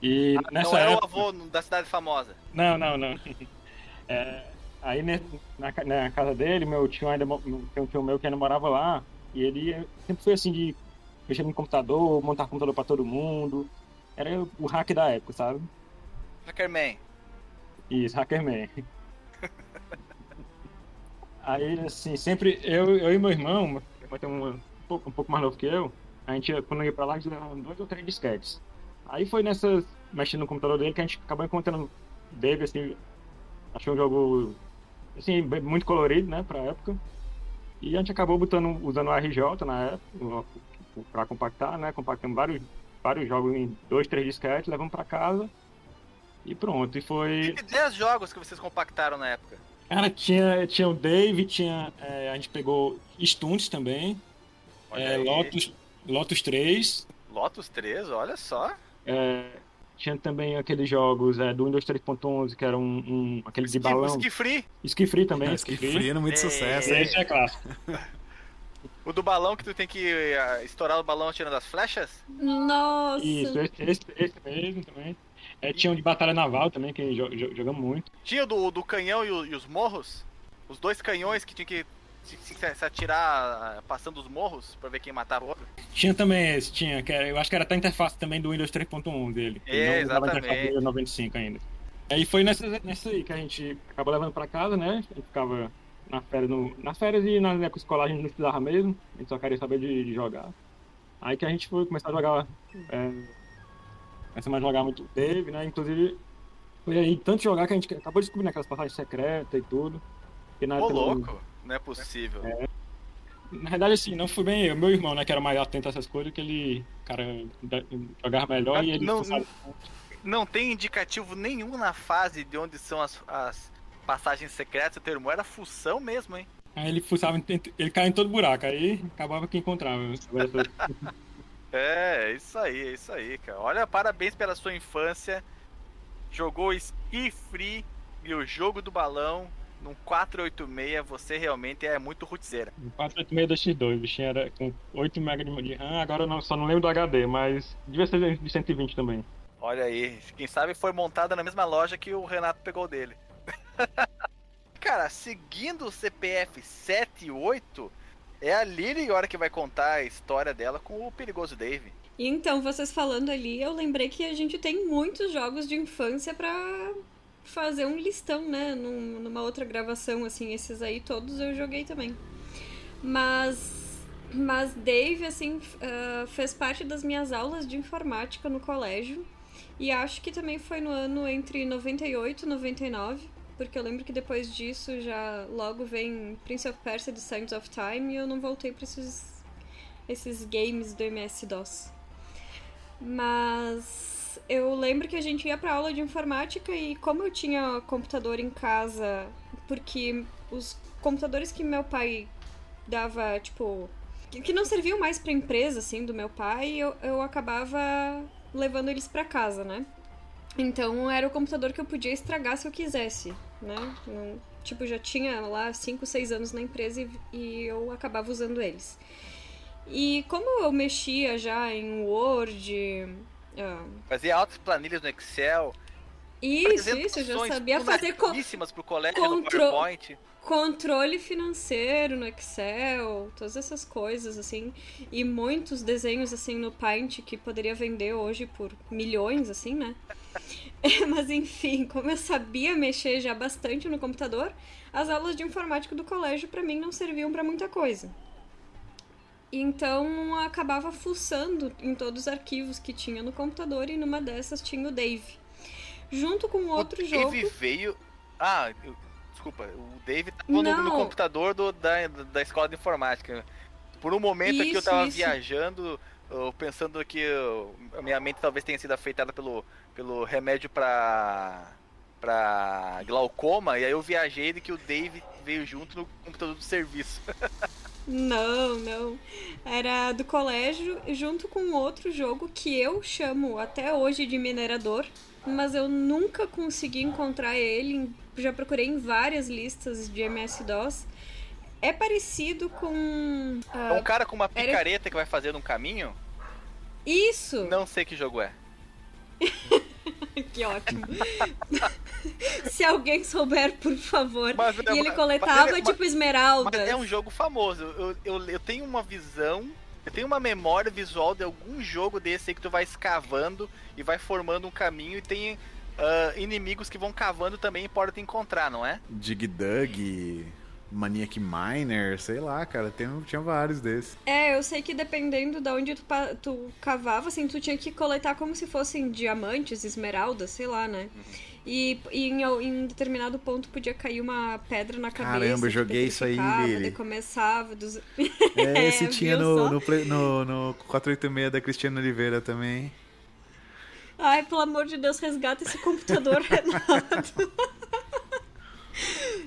E Ah, nessa não era época... o avô da cidade famosa. Não, não, não. *laughs* É, aí na, na casa dele, meu tio ainda tem um tio meu que ainda morava lá, e ele sempre foi assim de mexer no computador, montar computador pra todo mundo. era o hack da época, sabe? Hackerman. Isso, Hackerman. *laughs* Aí, assim, sempre eu, eu e meu irmão, meu irmão tem um, um, pouco, um pouco mais novo que eu, a gente, quando ia pra lá, a gente levava dois ou três disquetes. Aí foi nessas, mexendo no computador dele, que a gente acabou encontrando Dave, assim, achou um jogo, assim, muito colorido, né, pra época. E a gente acabou botando, usando o RJ na época, pra compactar, né, compactando vários, vários jogos em dois, três disquetes, levamos pra casa. E pronto, e foi... E 10 jogos que vocês compactaram na época. Cara, tinha, tinha o Dave, tinha. é, a gente pegou Stunts também. É. Lotus, Lotus 3. Lotus 3, olha só. é, tinha também aqueles jogos é, do Windows 3.11, que era um, um- aquele de Ski, balão. Ski Free. Ski Free também. Esse que frio muito É. sucesso. hein? Esse é clássico. O do balão que tu tem que ah, estourar o balão tirando as flechas? Nossa! Isso, esse, esse, esse mesmo também. É, tinha um de Batalha Naval também, que jo- jo- jogamos muito. Tinha o do, do canhão e, o- e os morros? Os dois canhões que tinha que se, se- se atirar ah, passando os morros pra ver quem matava o outro? Tinha também esse, tinha, que era- eu acho que era até a interface também do Windows 3.1 dele. É, não usava a interface do exatamente. Windows 95 ainda. Aí foi nessa, nessa aí que a gente acabou levando pra casa, né? A gente ficava na férias, no, nas férias e na época escolar a gente não precisava mesmo, a gente só queria saber de, de jogar. Aí que a gente foi começar a jogar. É, começamos a jogar muito Dave, né? Inclusive, foi aí tanto jogar que a gente acabou descobrindo aquelas passagens secretas e tudo. E na Ô, época não- louco! Não é possível. na verdade, assim, não foi bem eu. Meu irmão, né, que era mais atento a essas coisas, que ele, cara, jogava melhor e ele Não- fuçava- Não tem indicativo nenhum na fase de onde são as, as passagens secretas. O termo era função mesmo, hein? Aí ele fuçava, ele caía em todo buraco, aí acabava que encontrava. Agora, É, *laughs* é isso aí, é isso aí, cara. Olha, parabéns pela sua infância. Jogou Ski Free e o jogo do balão num 486. Você realmente é muito rootzeira. 486 da X2, o bichinho era com 8 MB de- RAM, agora eu não, só não lembro do HD, mas devia ser de 120 também. Olha aí, quem sabe foi montada na mesma loja que o Renato pegou dele. *laughs* Cara, seguindo o CPF 78, é a Lily a hora que vai contar a história dela com o perigoso Dave. E Então, vocês falando ali, eu lembrei que a gente tem muitos jogos de infância pra fazer um listão, né? Num- numa outra gravação, assim, esses aí todos eu joguei também. Mas, mas Dave, assim, ah, fez parte das minhas aulas de informática no colégio. E acho que também foi no ano entre 98 e 99. Porque eu lembro que depois disso já logo vem Prince of Persia The Sands of Time e eu não voltei pra esses, esses games do MS-DOS. Mas eu lembro que a gente ia pra aula de informática e como eu tinha computador em casa, porque os computadores que meu pai dava, tipo, que- não serviam mais pra empresa, assim, do meu pai, eu, eu acabava levando eles pra casa, né? Então era o computador que eu podia estragar se eu quisesse, né? Não- tipo, já tinha lá 5, 6 anos na empresa e, e eu acabava usando eles. E como eu mexia já em Word. Ah, Fazia altas planilhas no Excel. isso, isso, eu já sabia fazer co lunadíssimas pro colégio no contro- PowerPoint. controle financeiro no Excel, todas essas coisas assim, e muitos desenhos assim no Paint que poderia vender hoje por milhões, assim, né? *laughs* Mas enfim, como eu sabia mexer já bastante no computador, as aulas de informática do colégio pra mim não serviam pra muita coisa. Então acabava fuçando em todos os arquivos que tinha no computador e numa dessas tinha o Dave. Junto com outro o jogo. Dave veio. Ah, eu- desculpa, o Dave tava no, no Não. computador do- da, da escola de informática. Por um momento aqui eu Isso, tava isso. viajando, pensando que a minha mente talvez tenha sido afetada pelo, pelo remédio pra, pra glaucoma, e aí eu viajei de que o Dave veio junto no computador do serviço. *laughs* Não, não. Era do colégio junto com outro jogo que eu chamo até hoje de minerador, mas eu nunca consegui encontrar ele. Já procurei em várias listas de MS-DOS. É parecido com. Ah, um cara com uma era- picareta que vai fazendo um caminho? Isso! Não sei que jogo é. *laughs* *laughs* Que ótimo. *laughs* Se alguém souber, por favor. Mas- e ele mas- coletava mas- tipo esmeraldas. Mas é um jogo famoso. Eu, eu, eu tenho uma visão Eu tenho uma memória visual de algum jogo desse aí que tu vai escavando e vai formando um caminho e tem ah, inimigos que vão cavando também e podem te encontrar, não é? Dig Dug, Maniac Miner, sei lá, cara, tem, tinha vários desses. É, eu sei que dependendo de onde tu, tu cavava, assim, tu tinha que coletar como se fossem diamantes, esmeraldas, sei lá, né? E, e em, em determinado ponto podia cair uma pedra na cabeça. Caramba, eu joguei isso aí, Lili. começava dos... *laughs* É, *laughs* esse É, tinha no, no, play- no, no 486 da Cristiano Oliveira também. Ai, pelo amor de Deus, resgata esse computador, *laughs* Renato.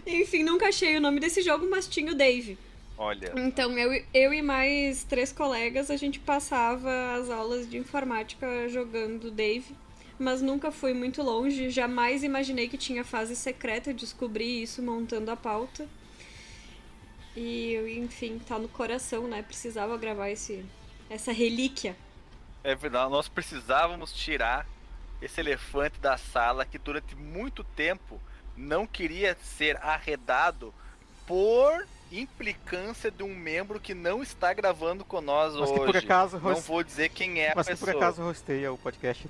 Enfim, nunca achei o nome desse jogo, mas tinha o Dave. Olha. Então, eu, eu e mais três colegas, a gente passava as aulas de informática jogando Dave. Mas nunca fui muito longe, jamais imaginei que tinha fase secreta, descobri isso montando a pauta. E, enfim, tá no coração, né? Precisava gravar esse, essa relíquia. É verdade, nós precisávamos tirar esse elefante da sala que durante muito tempo não queria ser arredado por implicância de um membro que não está gravando com nós Mas que hoje. por acaso Não host- vou dizer quem é a Mas que pessoa. por acaso rosteia o podcast.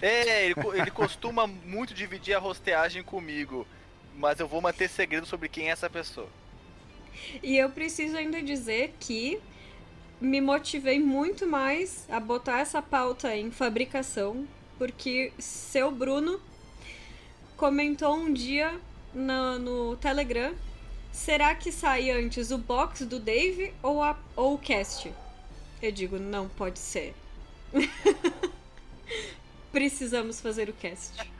É, ele, ele costuma muito dividir a rosteagem comigo, mas eu vou manter segredo sobre quem é essa pessoa. E eu preciso ainda dizer que me motivei muito mais a botar essa pauta em fabricação, porque seu Bruno comentou um dia no, no Telegram: será que sai antes o box do Dave ou, a, ou o cast? Eu digo: não pode ser. *laughs* Precisamos fazer o cast. *laughs*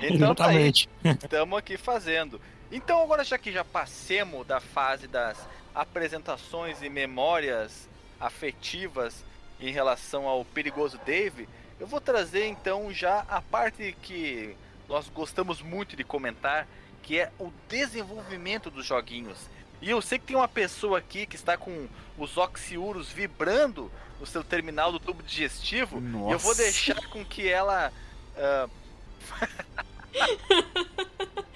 Então tá aí. Estamos aqui fazendo. Então agora já que já passemos da fase das apresentações e memórias afetivas em relação ao perigoso Dave, eu vou trazer então já a parte que nós gostamos muito de comentar, que é o desenvolvimento dos joguinhos. E eu sei que tem uma pessoa aqui que está com os oxiuros vibrando no seu terminal do tubo digestivo, e eu vou Nossa. deixar com que ela ah, *laughs*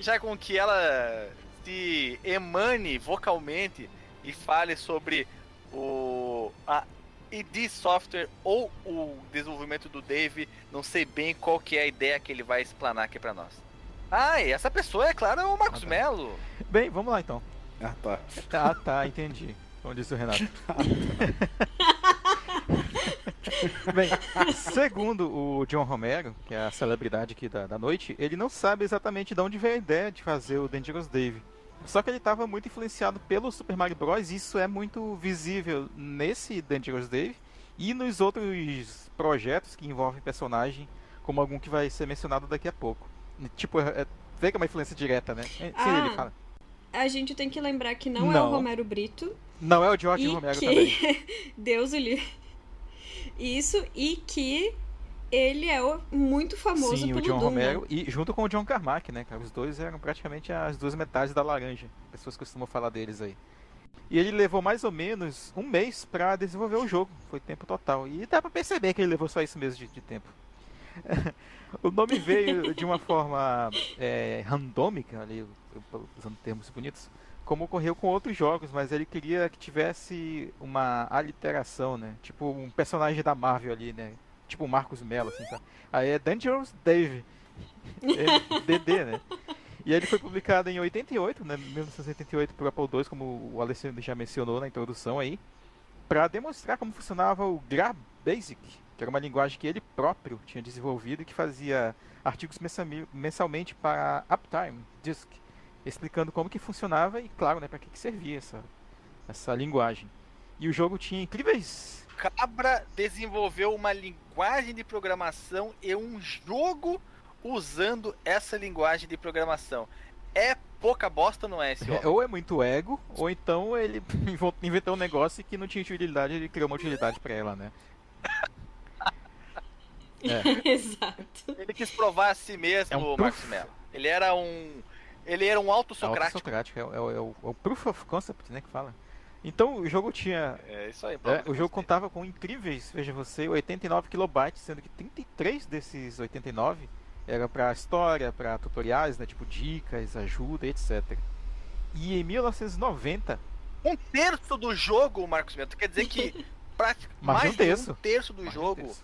já com que ela se emane vocalmente e fale sobre o a ID Software ou o desenvolvimento do Dave, não sei bem qual que é a ideia que ele vai explanar aqui pra nós. Ah, e essa pessoa é claro é o Marcos Ah, tá. Melo. Bem, vamos lá então. Ah, tá. Tá, tá, entendi. Como disse o Renato. *laughs* Bem, segundo o John Romero, que é a celebridade aqui da, da noite, ele não sabe exatamente de onde veio a ideia de fazer o Dangerous Dave. Só que ele estava muito influenciado pelo Super Mario Bros. e isso é muito visível nesse Dangerous Dave e nos outros projetos que envolvem personagem, como algum que vai ser mencionado daqui a pouco. Tipo, é, é, vê que é uma influência direta, né? É, Sim, Ah. ele fala. A gente tem que lembrar que não, é Não. o Romero Brito. Não é o George e Romero que... também. *laughs* Deus o livre. Isso, e que ele é o- muito famoso Sim, pelo o John Doom, Romero né? e junto com o John Carmack, né, cara? Os dois eram praticamente as duas metades da laranja. Pessoas costumam falar deles aí. E ele levou mais ou menos um mês pra desenvolver o jogo. Foi tempo total. E dá pra perceber que ele levou só isso mesmo de, de tempo. *laughs* o nome veio de uma forma é, randômica, ali, usando termos bonitos, como ocorreu com outros jogos, mas ele queria que tivesse uma aliteração, né? Tipo um personagem da Marvel ali, né? Tipo o Marcos Mello, assim, sabe? Aí é Dangerous Dave. É, DD, né? E ele foi publicado em 88, né, 1988 por Apple II, como o Alessandro já mencionou na introdução aí, para demonstrar como funcionava o GraBasic, que era uma linguagem que ele próprio tinha desenvolvido e que fazia artigos mensalmente para Uptime Disk, explicando como que funcionava e, claro, né, para que, que servia essa, essa linguagem. E o jogo tinha incríveis Cabra desenvolveu uma linguagem de programação e um jogo usando essa linguagem de programação. É pouca bosta, não é esse homem? Ou é muito ego, ou então ele *laughs* inventou um negócio que não tinha utilidade, ele criou uma utilidade pra ela, né? *laughs* É. Exato. Ele quis provar a si mesmo, É um. Marcos Mello. Ele era um. Ele era um auto-socrático. Autosocrático, é, o- é o- é o, é o Proof of Concept, né, que fala. Então, o jogo tinha... É isso aí, é, o jogo contava com incríveis, veja você, 89 kilobytes, sendo que 33 desses 89 era pra história, pra tutoriais, né, tipo dicas, ajuda, etc. E em 1990, Um terço do jogo, Marcos Mento, quer dizer que *laughs* prati- Mais de um de terço. um terço do Mais de um jogo, terço.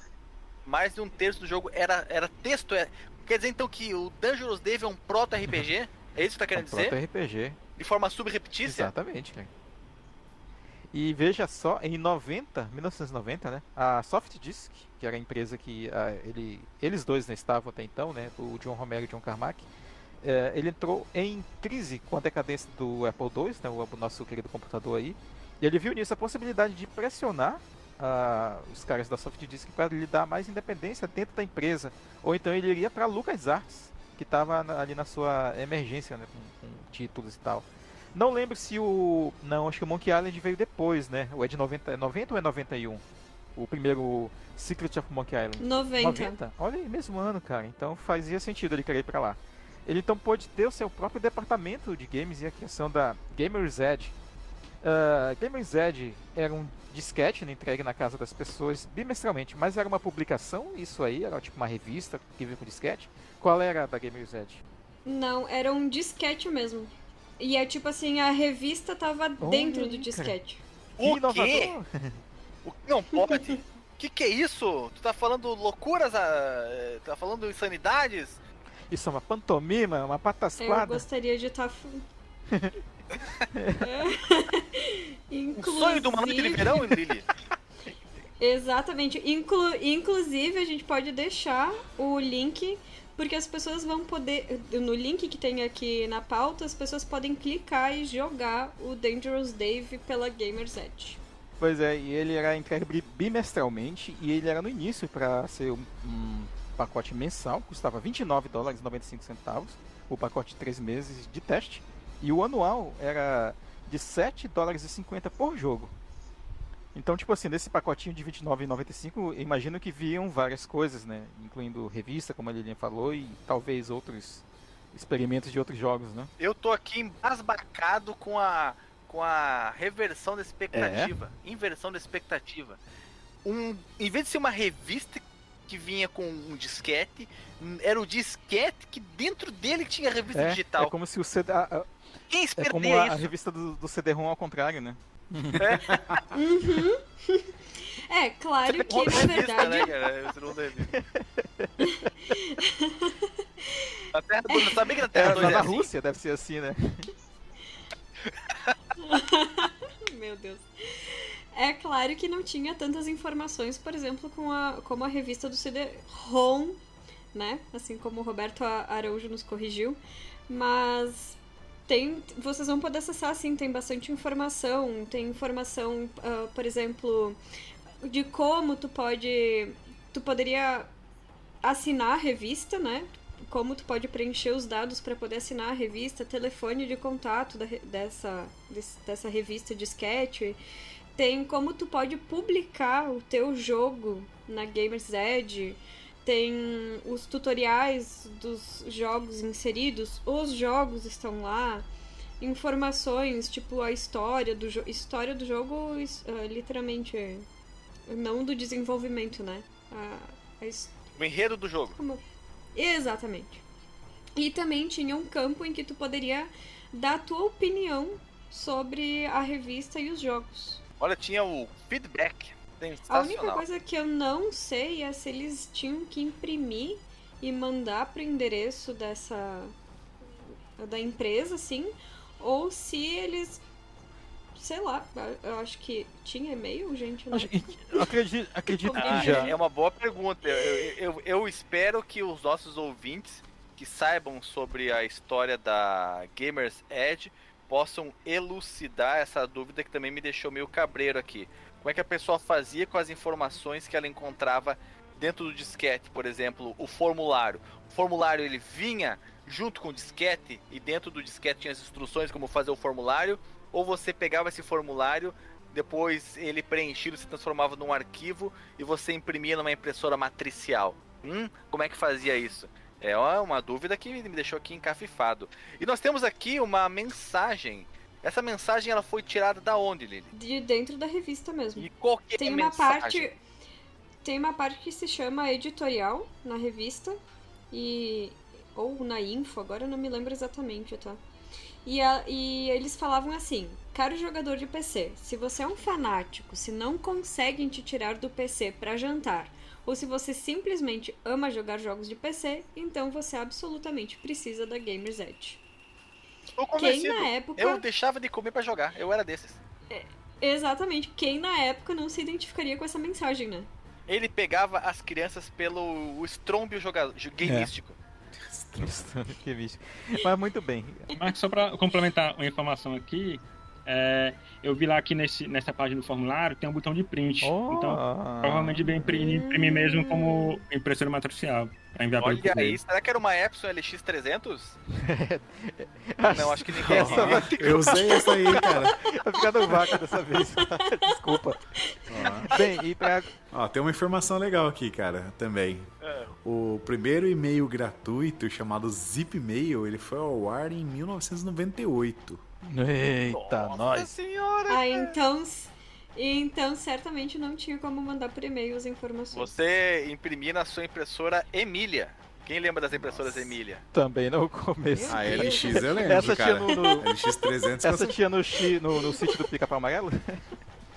mais de um terço do jogo era, era texto. É... Quer dizer então que o Dangerous Dave é um proto-RPG? É isso que tá querendo É um dizer? proto RPG. De forma subreptícia? Exatamente, cara. E veja só, em 90, 1990, né? A Soft Disk, que era a empresa que ah, ele, eles dois né, estavam até então, né? O John Romero e o John Carmack. eh, ele entrou em crise com a decadência do Apple II, né, o nosso querido computador aí. E ele viu nisso a possibilidade de pressionar ah, os caras da Soft Disk para lhe dar mais independência dentro da empresa. Ou então ele iria para LucasArts, que estava ali na sua emergência né, com, com títulos e tal. Não lembro se o. Não, acho que o Monkey Island veio depois, né? O é de 90, é 90 ou é 91? O primeiro Secret of Monkey Island. 90. Olha aí, mesmo ano, cara. Então fazia sentido ele querer ir pra lá. Ele então pôde ter o seu próprio departamento de games e a criação da Gamers Edge. Ah, Gamers Edge era um disquete né, entregue na casa das pessoas bimestralmente, mas era uma publicação, isso aí, era tipo uma revista que vinha com disquete. Qual era a da Gamers Edge? Não, era um disquete mesmo. E é tipo assim, a revista tava dentro do disquete. O quê? inovador! O não pode? que que é isso? Tu tá falando loucuras? ah, eh, Tá falando insanidades? Isso é uma pantomima, uma Eu patasquada. gostaria de estar. *laughs* Um sonho de uma noite de verão, Lili? *laughs* Exatamente. Inclu inclusive, a gente pode deixar o link, porque as pessoas vão poder. No link que tem aqui na pauta, as pessoas podem clicar e jogar o Dangerous Dave pela Gamers Edge. Pois é, e ele era entregue bi- bimestralmente e ele era no início para ser um, um pacote mensal, custava 29 dólares e 95 centavos, o pacote de 3 meses de teste, e o anual era de 7 dólares e 50 por jogo. Então, tipo assim, nesse pacotinho de 29,95, imagino que viam várias coisas, né? Incluindo revista, como a Lilian falou, e talvez outros experimentos de outros jogos, né? Eu tô aqui embasbacado com a com a reversão da expectativa, inversão da expectativa. Um, em vez de ser uma revista que vinha com um disquete, era o disquete que dentro dele tinha a revista É, digital. é como se o CD, a- a- Quem é como a, a revista do, do CD-ROM ao contrário, né? *laughs* É, claro que, Uma na revista, verdade. né, cara? Nome da revista. A Terra 2, sabia que na Terra É, 2 lá é na assim? Rússia deve ser assim, né? *laughs* Meu Deus. É claro que não tinha tantas informações, por exemplo, com a, como a revista do CD-ROM, né? Assim como o Roberto Araújo nos corrigiu. Mas tem, vocês vão poder acessar, assim, tem bastante informação. Tem informação, ah, por exemplo, de como tu pode... Tu poderia assinar a revista, né? Como tu pode preencher os dados para poder assinar a revista, telefone de contato da dessa, dessa revista disquete. Tem como tu pode publicar o teu jogo na Gamers Edge. Tem os tutoriais dos jogos inseridos, os jogos estão lá. Informações, tipo a história do jogo. História do jogo, ah, literalmente. Não do desenvolvimento, né? A, a his- O enredo do jogo. como- Exatamente. E também tinha um campo em que tu poderia dar a tua opinião sobre a revista e os jogos. Olha, tinha o feedback. A única coisa que eu não sei é se eles tinham que imprimir e mandar pro endereço dessa da empresa, assim, ou se eles sei lá, eu acho que tinha e-mail, gente? Acho- *laughs* Acredito, acredito Ah, que já. É uma boa pergunta. Eu, eu, eu espero que os nossos ouvintes que saibam sobre a história da Gamers Edge possam elucidar essa dúvida que também me deixou meio cabreiro aqui. Como é que a pessoa fazia com as informações que ela encontrava dentro do disquete, por exemplo, o formulário. O formulário ele vinha junto com o disquete e dentro do disquete tinha as instruções como fazer o formulário, ou você pegava esse formulário, depois ele preenchido se transformava num arquivo e você imprimia numa impressora matricial. Hum, como é que fazia isso? É uma dúvida que me deixou aqui encafifado. E nós temos aqui uma mensagem. Essa mensagem ela foi tirada da onde, Lili? De dentro da revista mesmo. E qual que é Tem uma mensagem? parte. Tem uma parte que se chama editorial na revista. E. Ou na info, agora eu não me lembro exatamente, tá? E, a- e eles falavam assim: Caro jogador de PC, se você é um fanático, se não conseguem te tirar do PC pra jantar, ou se você simplesmente ama jogar jogos de PC, então você absolutamente precisa da Gamers Edge. Convencido. na época. Eu deixava de comer pra jogar. Eu era desses. Exatamente, quem na época não se identificaria com essa mensagem, né? Ele pegava as crianças pelo o estrombio joga- jo- gameístico. que bicho. *laughs* Mas muito bem. Mas só pra complementar uma informação aqui, é, eu vi lá que nesse, nessa página do formulário tem um botão de print. Oh. Então, provavelmente imprimir, imprimir mesmo como impressora matricial. Pra enviar Olha correio. aí, será que era uma Epson LX300? *laughs* Não, acho que ninguém. Essa vai ficar, Eu usei essa aí, cara. vai ficar no vácuo dessa vez. *laughs* Desculpa. Bem, e pra. Ó, tem uma informação legal aqui, cara, também. É. O primeiro e-mail gratuito, chamado Zip Mail, ele foi ao ar em 1998. Eita, Nossa nós. senhora! Ah, então. Então, certamente não tinha como mandar por e-mail as informações. Você imprimia na sua impressora Emília. Quem lembra das impressoras Emília? Também no começo. A LX eu lembro, Essa tinha cara. no- no- LX300 Essa com tinha no, chi- no, no sítio do Pica-Pau Amarelo? *laughs*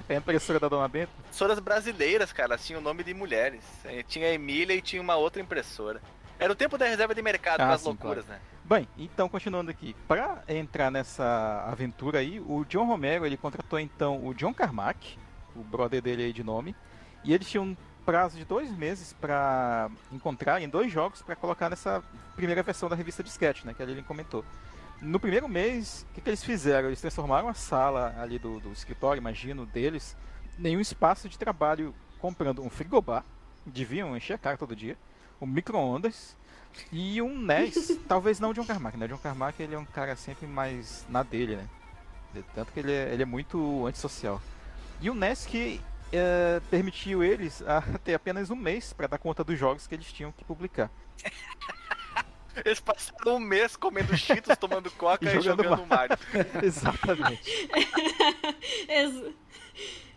É a impressora da Dona Benta? Impressoras brasileiras, cara, tinham o nome de mulheres. Eh, Tinha a Emília e tinha uma outra impressora. Era o tempo da reserva de mercado, Ah, com as sim, loucuras, né? Bem, então continuando aqui. Pra entrar nessa aventura aí, o John Romero ele contratou então o John Carmack, o brother dele aí de nome, e eles tinham um prazo de dois meses pra encontrarem dois jogos pra colocar nessa primeira versão da revista Disquete, né, que ele comentou. No primeiro mês, o que, que eles fizeram? Eles transformaram a sala ali do, do escritório, imagino, deles, em um espaço de trabalho comprando um frigobar, deviam encher a cara todo dia, um micro-ondas e um NES, *laughs* talvez não o John Carmack, né? John Carmack ele é um cara sempre mais na dele, né? Tanto que ele é, ele é muito antissocial. E o NES que eh, permitiu eles a *laughs* ter apenas um mês para dar conta dos jogos que eles tinham que publicar. *laughs* Eles passaram um mês comendo cheetos, tomando coca E e jogando jogando Mario. Exatamente. Ex-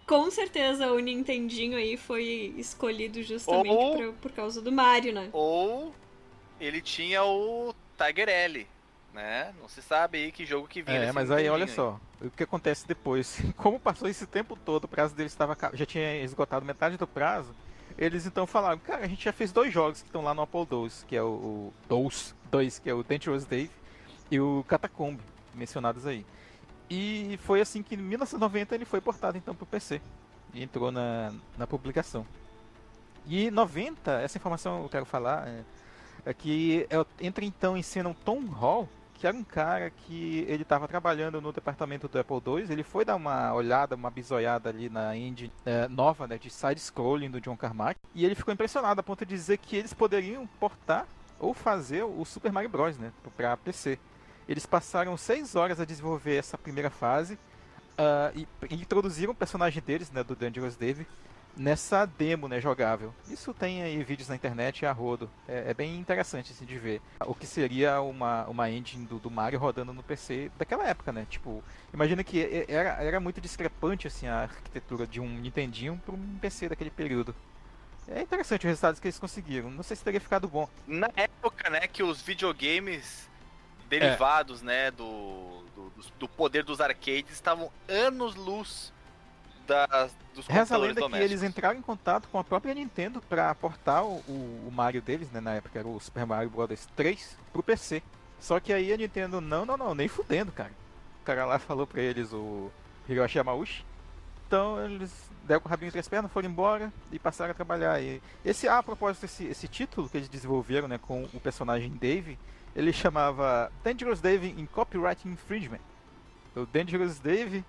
Com certeza o Nintendinho aí foi escolhido justamente Ou- pra- por causa do Mario, né? Ou ele tinha o Tiger L, né? Não se sabe aí que jogo que vinha É, nesse mas aí olha Nintendinho só, o que acontece depois? *laughs* Como passou esse tempo todo, o prazo deles estava já tinha esgotado metade do prazo. Eles então falaram, cara, a gente já fez dois jogos que estão lá no Apple II, que é o, o DOS 2, que é o Dangerous Dave, e o Catacomb, mencionados aí. E foi assim que em 1990 ele foi portado então para o PC e entrou na, na publicação. E em 90, essa informação eu quero falar, é, é que entra então em cena o Tom Hall, que era um cara que ele estava trabalhando no departamento do Apple II, ele foi dar uma olhada, uma bisoiada ali na engine é, nova, né, de side-scrolling do John Carmack, e ele ficou impressionado a ponto de dizer que eles poderiam portar ou fazer o Super Mario Bros, né, para PC. Eles passaram seis horas a desenvolver essa primeira fase e, e introduziram o personagem deles, né, do Dangerous Dave, nessa demo, né, jogável. Isso tem aí vídeos na internet a rodo. É, é bem interessante assim, de ver o que seria uma, uma engine do, do Mario rodando no PC daquela época, né? Tipo, imagina que era, era muito discrepante assim a arquitetura de um Nintendinho para um PC daquele período. É interessante os resultados que eles conseguiram. Não sei se teria ficado bom. Na época, né, que os videogames É. derivados, né, do, do, do poder dos arcades estavam anos-luz das, dos Reza a lenda que domésticos. eles entraram em contato com a própria Nintendo para portar o, o Mario deles, né, na época era o Super Mario Bros 3, pro PC. Só que aí a Nintendo, não, não, não, nem fudendo, cara. O cara lá falou pra eles, o Hiroshi Yamauchi. Então eles deram com o rabinho entre as pernas, foram embora e passaram a trabalhar. E esse, ah, a propósito, esse, esse título que eles desenvolveram, né, com o personagem Dave, ele chamava Dangerous Dave in Copyright Infringement. O Dangerous Dave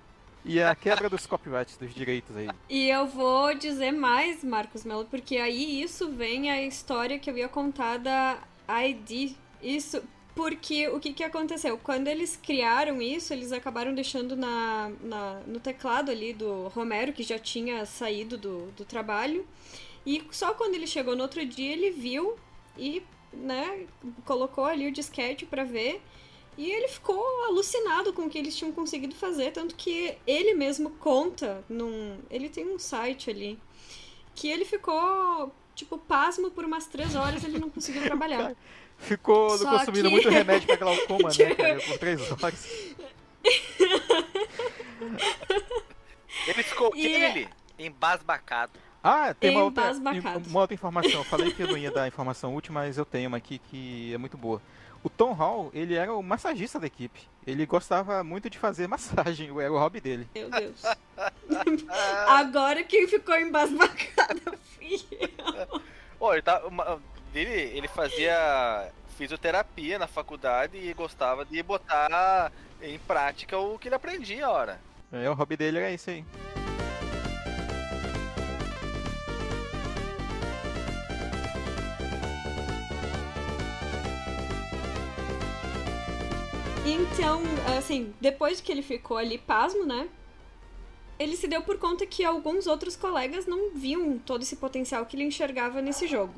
e a quebra dos copyrights, dos direitos aí. E eu vou dizer mais, Marcos Melo, porque aí isso vem a história que eu ia contar da ID. Isso, porque o que, que aconteceu? Quando eles criaram isso, eles acabaram deixando na, na- no teclado ali do Romero, que já tinha saído do, do trabalho. E só quando ele chegou no outro dia, ele viu e, né, colocou ali o disquete pra ver. E ele ficou alucinado com o que eles tinham conseguido fazer, tanto que ele mesmo conta num. Ele tem um site ali. Que ele ficou, tipo, pasmo por umas três horas ele não conseguiu *laughs* trabalhar. Ficou Só consumindo que- muito remédio pra glaucoma, *laughs* né, cara? Por três horas. Ele ficou E- ele embasbacado. Ah, tem uma outra, uma outra informação. Eu falei que eu não ia dar informação útil, mas eu tenho uma aqui que é muito boa. O Tom Hall, ele era o massagista da equipe. Ele gostava muito de fazer *laughs* massagem, era o hobby dele. Meu Deus. *laughs* Agora quem ficou embasbacada fui eu. Ô, ele, tá, uma- ele, ele fazia fisioterapia na faculdade e gostava de botar em prática o que ele aprendia, ora. É, o hobby dele era esse aí. Então, assim, depois que ele ficou ali pasmo, né? Ele se deu por conta que alguns outros colegas não viam todo esse potencial que ele enxergava nesse jogo.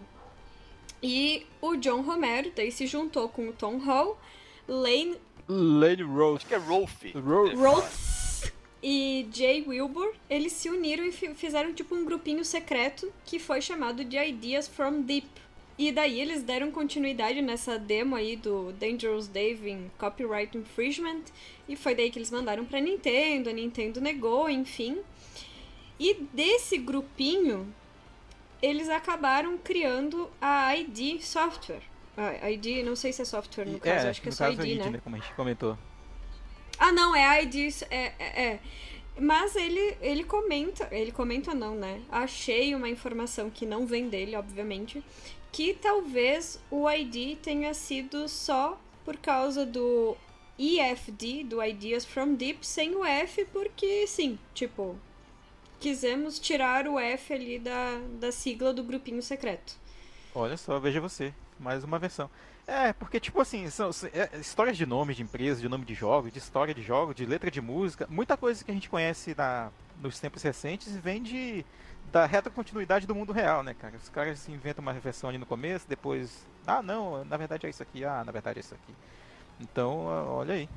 E o John Romero daí se juntou com o Tom Hall, Lane Lady Rose. Acho que é Rolf. Rolf e Jay Wilbur, eles se uniram e fi- fizeram tipo um grupinho secreto que foi chamado de Ideas from Deep. E daí eles deram continuidade nessa demo aí do Dangerous Dave em Copyright Infringement e foi daí que eles mandaram pra Nintendo, a Nintendo negou, enfim. E desse grupinho eles acabaram criando a ID Software. A ID, não sei se é software no caso, é, acho que é só ID, ID, né? Como a gente comentou. Ah, não, é a ID. É, é, é. Mas ele, ele comenta, ele comenta não, né? Achei uma informação que não vem dele, obviamente, que talvez o ID tenha sido só por causa do EFD, do Ideas from Deep, sem o F, porque sim, tipo, quisemos tirar o F ali da, da sigla do grupinho secreto. Olha só, veja você. Mais uma versão. É, porque, tipo assim, são, é, histórias de nome de empresa, de nome de jogos, de história de jogos, de letra de música, muita coisa que a gente conhece na, nos tempos recentes vem de, da reta continuidade do mundo real, né, cara? Os caras inventam uma versão ali no começo, depois. Ah, não, na verdade é isso aqui, ah, na verdade é isso aqui. Então, olha aí.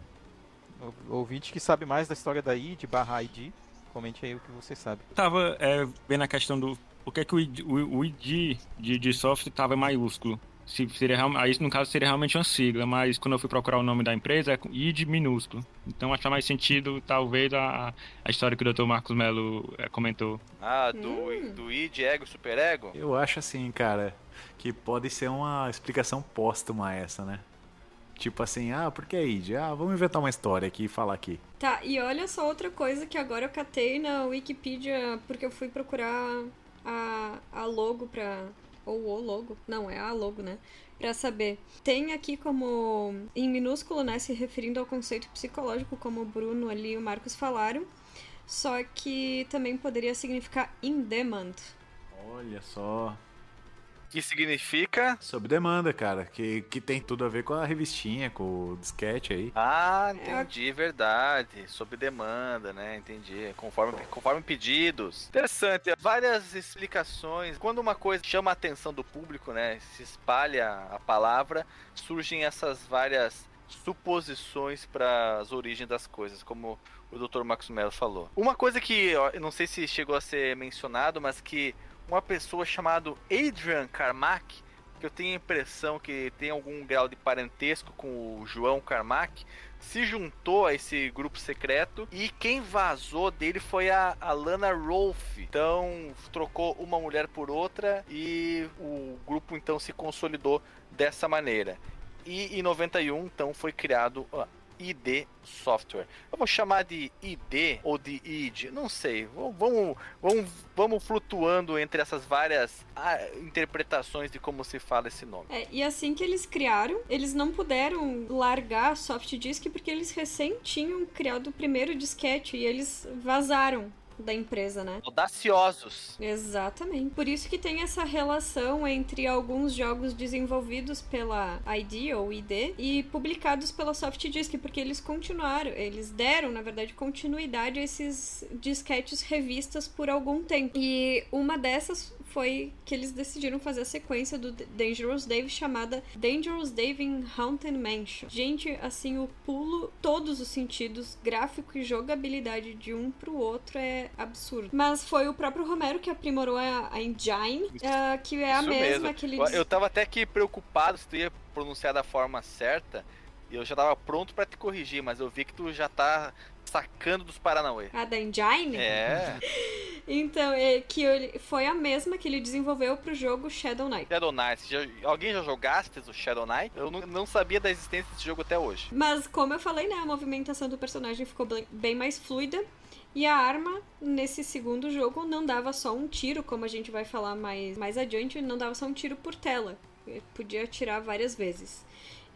O- Ouvinte que sabe mais da história da ID barra ID, comente aí o que você sabe. Tava é, vendo a questão do. Por que, que o, ID, o, ID de, de software tava maiúsculo? Se seria, real- aí, no caso, seria realmente uma sigla, mas quando eu fui procurar o nome da empresa, é com ID minúsculo. Então acha mais sentido, talvez, a, a história que o Dr. Marcos Melo é, comentou. Ah, do, do id, ego, super ego? Eu acho assim, cara, que pode ser uma explicação póstuma essa, né? Tipo assim, ah, por que id? Ah, vamos inventar uma história aqui e falar aqui. Tá, e olha só outra coisa que agora eu catei na Wikipedia, porque eu fui procurar a, a logo pra. Ou o logo. Não, é a logo, né? Pra saber. Tem aqui como. Em minúsculo, né? Se referindo ao conceito psicológico, como o Bruno ali e o Marcos falaram. Só que também poderia significar in demand. Olha só. Que significa. Sob demanda, cara, que, que tem tudo a ver com a revistinha, com o disquete aí. Ah, entendi, verdade. Sob demanda, né? Entendi. Conforme, conforme pedidos. Interessante. Várias explicações. Quando uma coisa chama a atenção do público, né? Se espalha a palavra, surgem essas várias suposições para as origens das coisas, como o Dr. Max Mello falou. Uma coisa que ó, não sei se chegou a ser mencionado, mas que uma pessoa chamada Adrian Carmack, que eu tenho a impressão que tem algum grau de parentesco com o João Carmack, se juntou a esse grupo secreto e quem vazou dele foi a, a Lana Rolfe. Então trocou uma mulher por outra e o grupo então se consolidou dessa maneira. E em 91 então foi criado ID Software. Eu vou chamar de ID ou de ID, não sei. Vamos, vamos, vamos, flutuando entre essas várias ah, interpretações de como se fala esse nome. É, e assim que eles criaram, eles não puderam largar soft disk porque eles recém tinham criado o primeiro disquete e eles vazaram da empresa, né? Audaciosos. Exatamente. Por isso que tem essa relação entre alguns jogos desenvolvidos pela ID ou ID e publicados pela Soft Disk, porque eles continuaram, eles deram, na verdade, continuidade a esses disquetes revistas por algum tempo. E uma dessas foi que eles decidiram fazer a sequência do Dangerous Dave chamada Dangerous Dave in Haunted Mansion. Gente, assim, o pulo, todos os sentidos, gráfico e jogabilidade de um pro outro é absurdo. Mas foi o próprio Romero que aprimorou a, a engine, uh, que é a Isso mesma mesmo. que ele Eu- Eu tava até aqui preocupado se tu ia pronunciar da forma certa. E eu já tava pronto pra te corrigir, mas eu vi que tu já tá sacando dos Paranauê. A da Engine? É, *laughs* Então, é que ele, foi a mesma que ele desenvolveu pro jogo Shadow Knight. Shadow Knight. Já- alguém já jogaste o Shadow Knight? Eu não, não sabia da existência desse jogo até hoje. Mas, como eu falei, né, a movimentação do personagem ficou bem- bem mais fluida. E a arma, nesse segundo jogo, não dava só um tiro, como a gente vai falar mais, mais adiante, não dava só um tiro por tela. Ele Podia atirar várias vezes.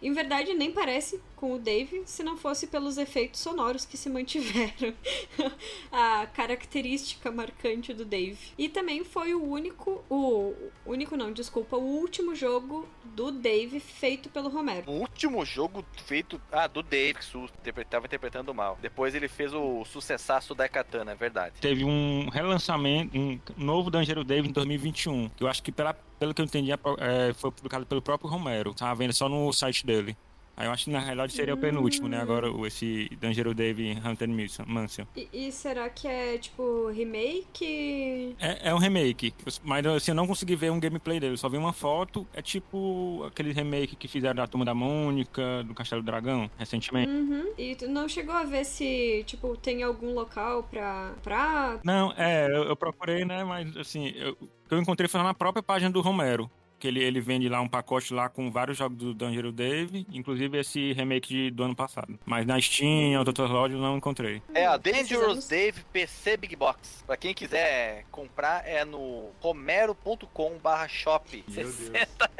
Em verdade, nem parece com o Dave, se não fosse pelos efeitos sonoros que se mantiveram. *laughs* a característica marcante do Dave. E também foi o único, o único não, desculpa, o último jogo do Dave feito pelo Romero. O último jogo feito. Ah, do Dave, que interpretava interpretando mal. Depois ele fez o sucessaço da Katana, é verdade. Teve um relançamento, um novo Dangerous Dave em 2021. Que eu acho que, pela, pelo que eu entendi, é é, foi publicado pelo próprio Romero. Tava vendo só no site dele. Aí eu acho que na realidade seria o penúltimo, né? Agora esse Dangerous Dave Hunter Mansion. E, e será que é tipo remake? É, é um remake, mas assim, eu não consegui ver um gameplay dele, eu só vi uma foto. É tipo aquele remake que fizeram da Turma da Mônica, do Castelo do Dragão, recentemente. Uhum. E tu não chegou a ver se, tipo, tem algum local pra. pra. Não, é, eu, eu procurei, né? Mas assim, eu, o que eu encontrei foi na própria página do Romero. Que ele, ele vende lá um pacote lá com vários jogos do Dangerous Dave, inclusive esse remake de- do ano passado. Mas na Steam, ou outras lojas, eu não encontrei. É a Dangerous Dave PC Big Box. Pra quem quiser comprar, é no romero.com/shop. Meu Deus. 60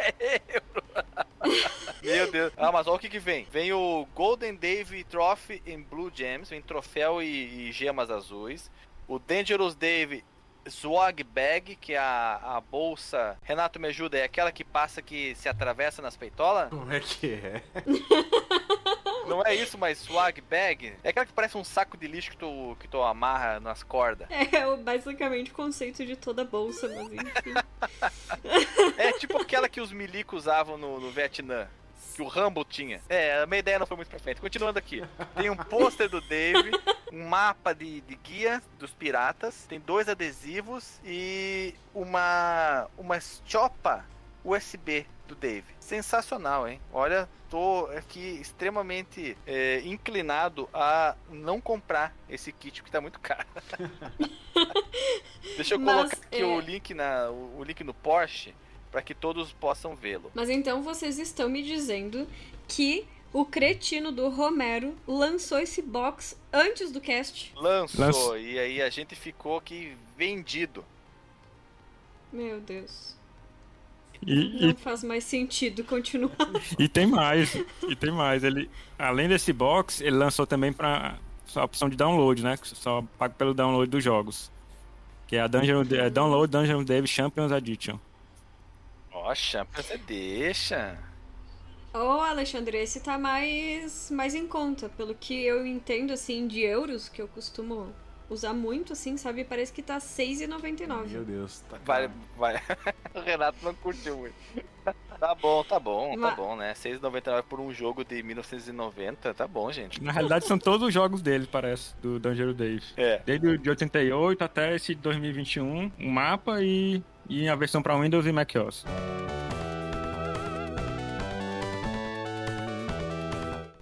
euros. *laughs* Meu Deus. Ah, mas olha o que que vem. Vem o Golden Dave Trophy em Blue Gems, vem troféu e, e gemas azuis. O Dangerous Dave Swag Bag, que é a, a bolsa. Renato, me ajuda, é aquela que passa que se atravessa nas peitolas? Como é que é? *laughs* Não é isso, mas swag bag? É aquela que parece um saco de lixo que tu, que tu amarra nas cordas. É o- basicamente o conceito de toda bolsa, mas enfim. *laughs* É tipo aquela que os milicos usavam no, no Vietnã. Que o Rambo tinha. É, a minha ideia não foi muito pra frente. Continuando aqui. Tem um pôster do Dave, um mapa de, de guia dos piratas, tem dois adesivos e uma, uma chopa USB do Dave. Sensacional, hein? Olha, tô aqui extremamente é, inclinado a não comprar esse kit porque tá muito caro. *laughs* Deixa eu Mas, colocar aqui é- o link na o, o link no Porsche para que todos possam vê-lo. Mas então vocês estão me dizendo que o cretino do Romero lançou esse box antes do cast? Lançou e aí a gente ficou aqui vendido. Meu Deus. E, Não e, faz mais sentido continuar. e tem mais, e tem mais. Ele, além desse box, ele lançou também para a opção de download, né? Que Só paga pelo download dos jogos. Que é a Dungeon, é Download Dungeon Dave Champions Edition. Champions você deixa. Ô, Alexandre, esse tá mais, mais em conta. Pelo que eu entendo, assim, de euros, que eu costumo usar muito, assim, sabe? Parece que tá Meu R$6,99. Deus, tá Vai, vai. *laughs* o Renato não curtiu muito. *laughs* Tá bom, tá bom, tá Mas- bom, né? 6,99 por um jogo de 1990, tá bom, gente. Na realidade, são todos os jogos dele, parece, do Dungeon Dave. É. Desde o de 88 até esse de 2021, um mapa e, e a versão para Windows e macOS.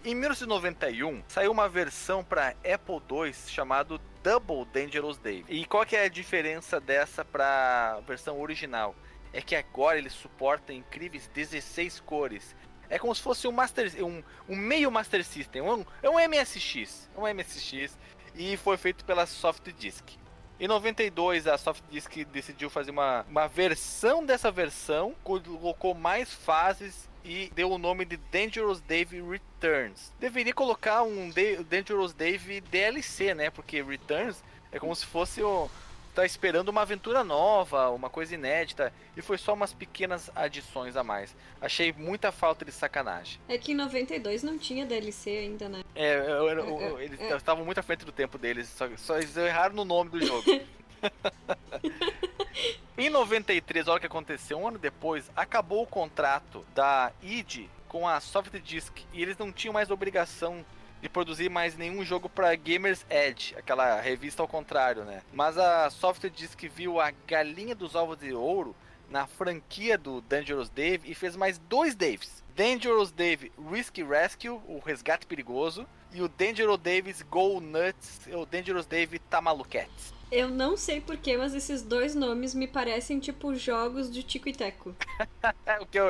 Em 1991, saiu uma versão para Apple II chamado Double Dangerous Dave. E qual que é a diferença dessa para a versão original? É que agora ele suporta incríveis 16 cores. É como se fosse um Master, um, um meio Master System, um, é um MSX, um MSX e foi feito pela Soft Disk. Em 92, a Soft Disk decidiu fazer uma, uma versão dessa versão, colocou mais fases e deu o nome de Dangerous Dave Returns. Deveria colocar um Da- Dangerous Dave DLC, né? Porque Returns é como se fosse o tá esperando uma aventura nova, uma coisa inédita, e foi só umas pequenas adições a mais. Achei muita falta de sacanagem. É que em 92 não tinha DLC ainda, né? É, eu- eu- eu- É, é, eles é. estavam muito à frente do tempo deles, só, só eles erraram no nome do jogo. *laughs* Em 93, olha o que aconteceu, um ano depois, acabou o contrato da id com a Soft Disk e eles não tinham mais obrigação de produzir mais nenhum jogo para Gamers Edge, aquela revista ao contrário, né? Mas a Soft Disk viu a galinha dos ovos de ouro na franquia do Dangerous Dave e fez mais dois Daves. Dangerous Dave Risky Rescue, o resgate perigoso, e o Dangerous Dave's Go Nuts, o Dangerous Dave Tamaluquetes. Eu não sei porquê, mas esses dois nomes me parecem tipo jogos de Tico e Teco. *laughs* É o que é o,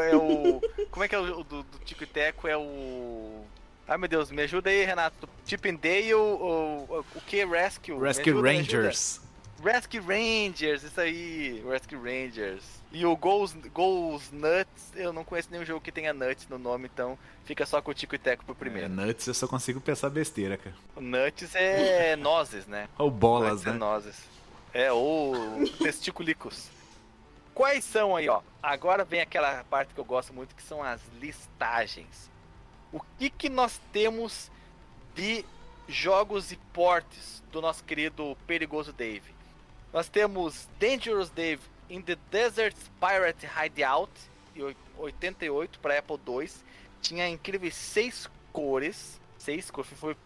é é o- como é que é o do, do Tico e Teco é o Ai meu Deus, me ajuda aí, Renato. Chip and Dale, o, que? Rescue? Rescue ajuda. Rangers. Rescue Rangers, isso aí, Rescue Rangers. E o Goals, Goals Nuts, eu não conheço nenhum jogo que tenha Nuts no nome, então fica só com o Tico e Teco pro É, primeiro. nuts eu só consigo pensar besteira, cara. Nuts é *laughs* nozes, né? Ou bolas, Nuts é né? nozes. É, ou testiculicos. Quais são aí, ó? Agora vem aquela parte que eu gosto muito, que são as listagens. O que que nós temos de jogos e portes do nosso querido Perigoso Dave? Nós temos Dangerous Dave in the Desert Pirate Hideout, em oi- 88 para Apple II. Tinha incríveis seis cores. Seis cores. Foi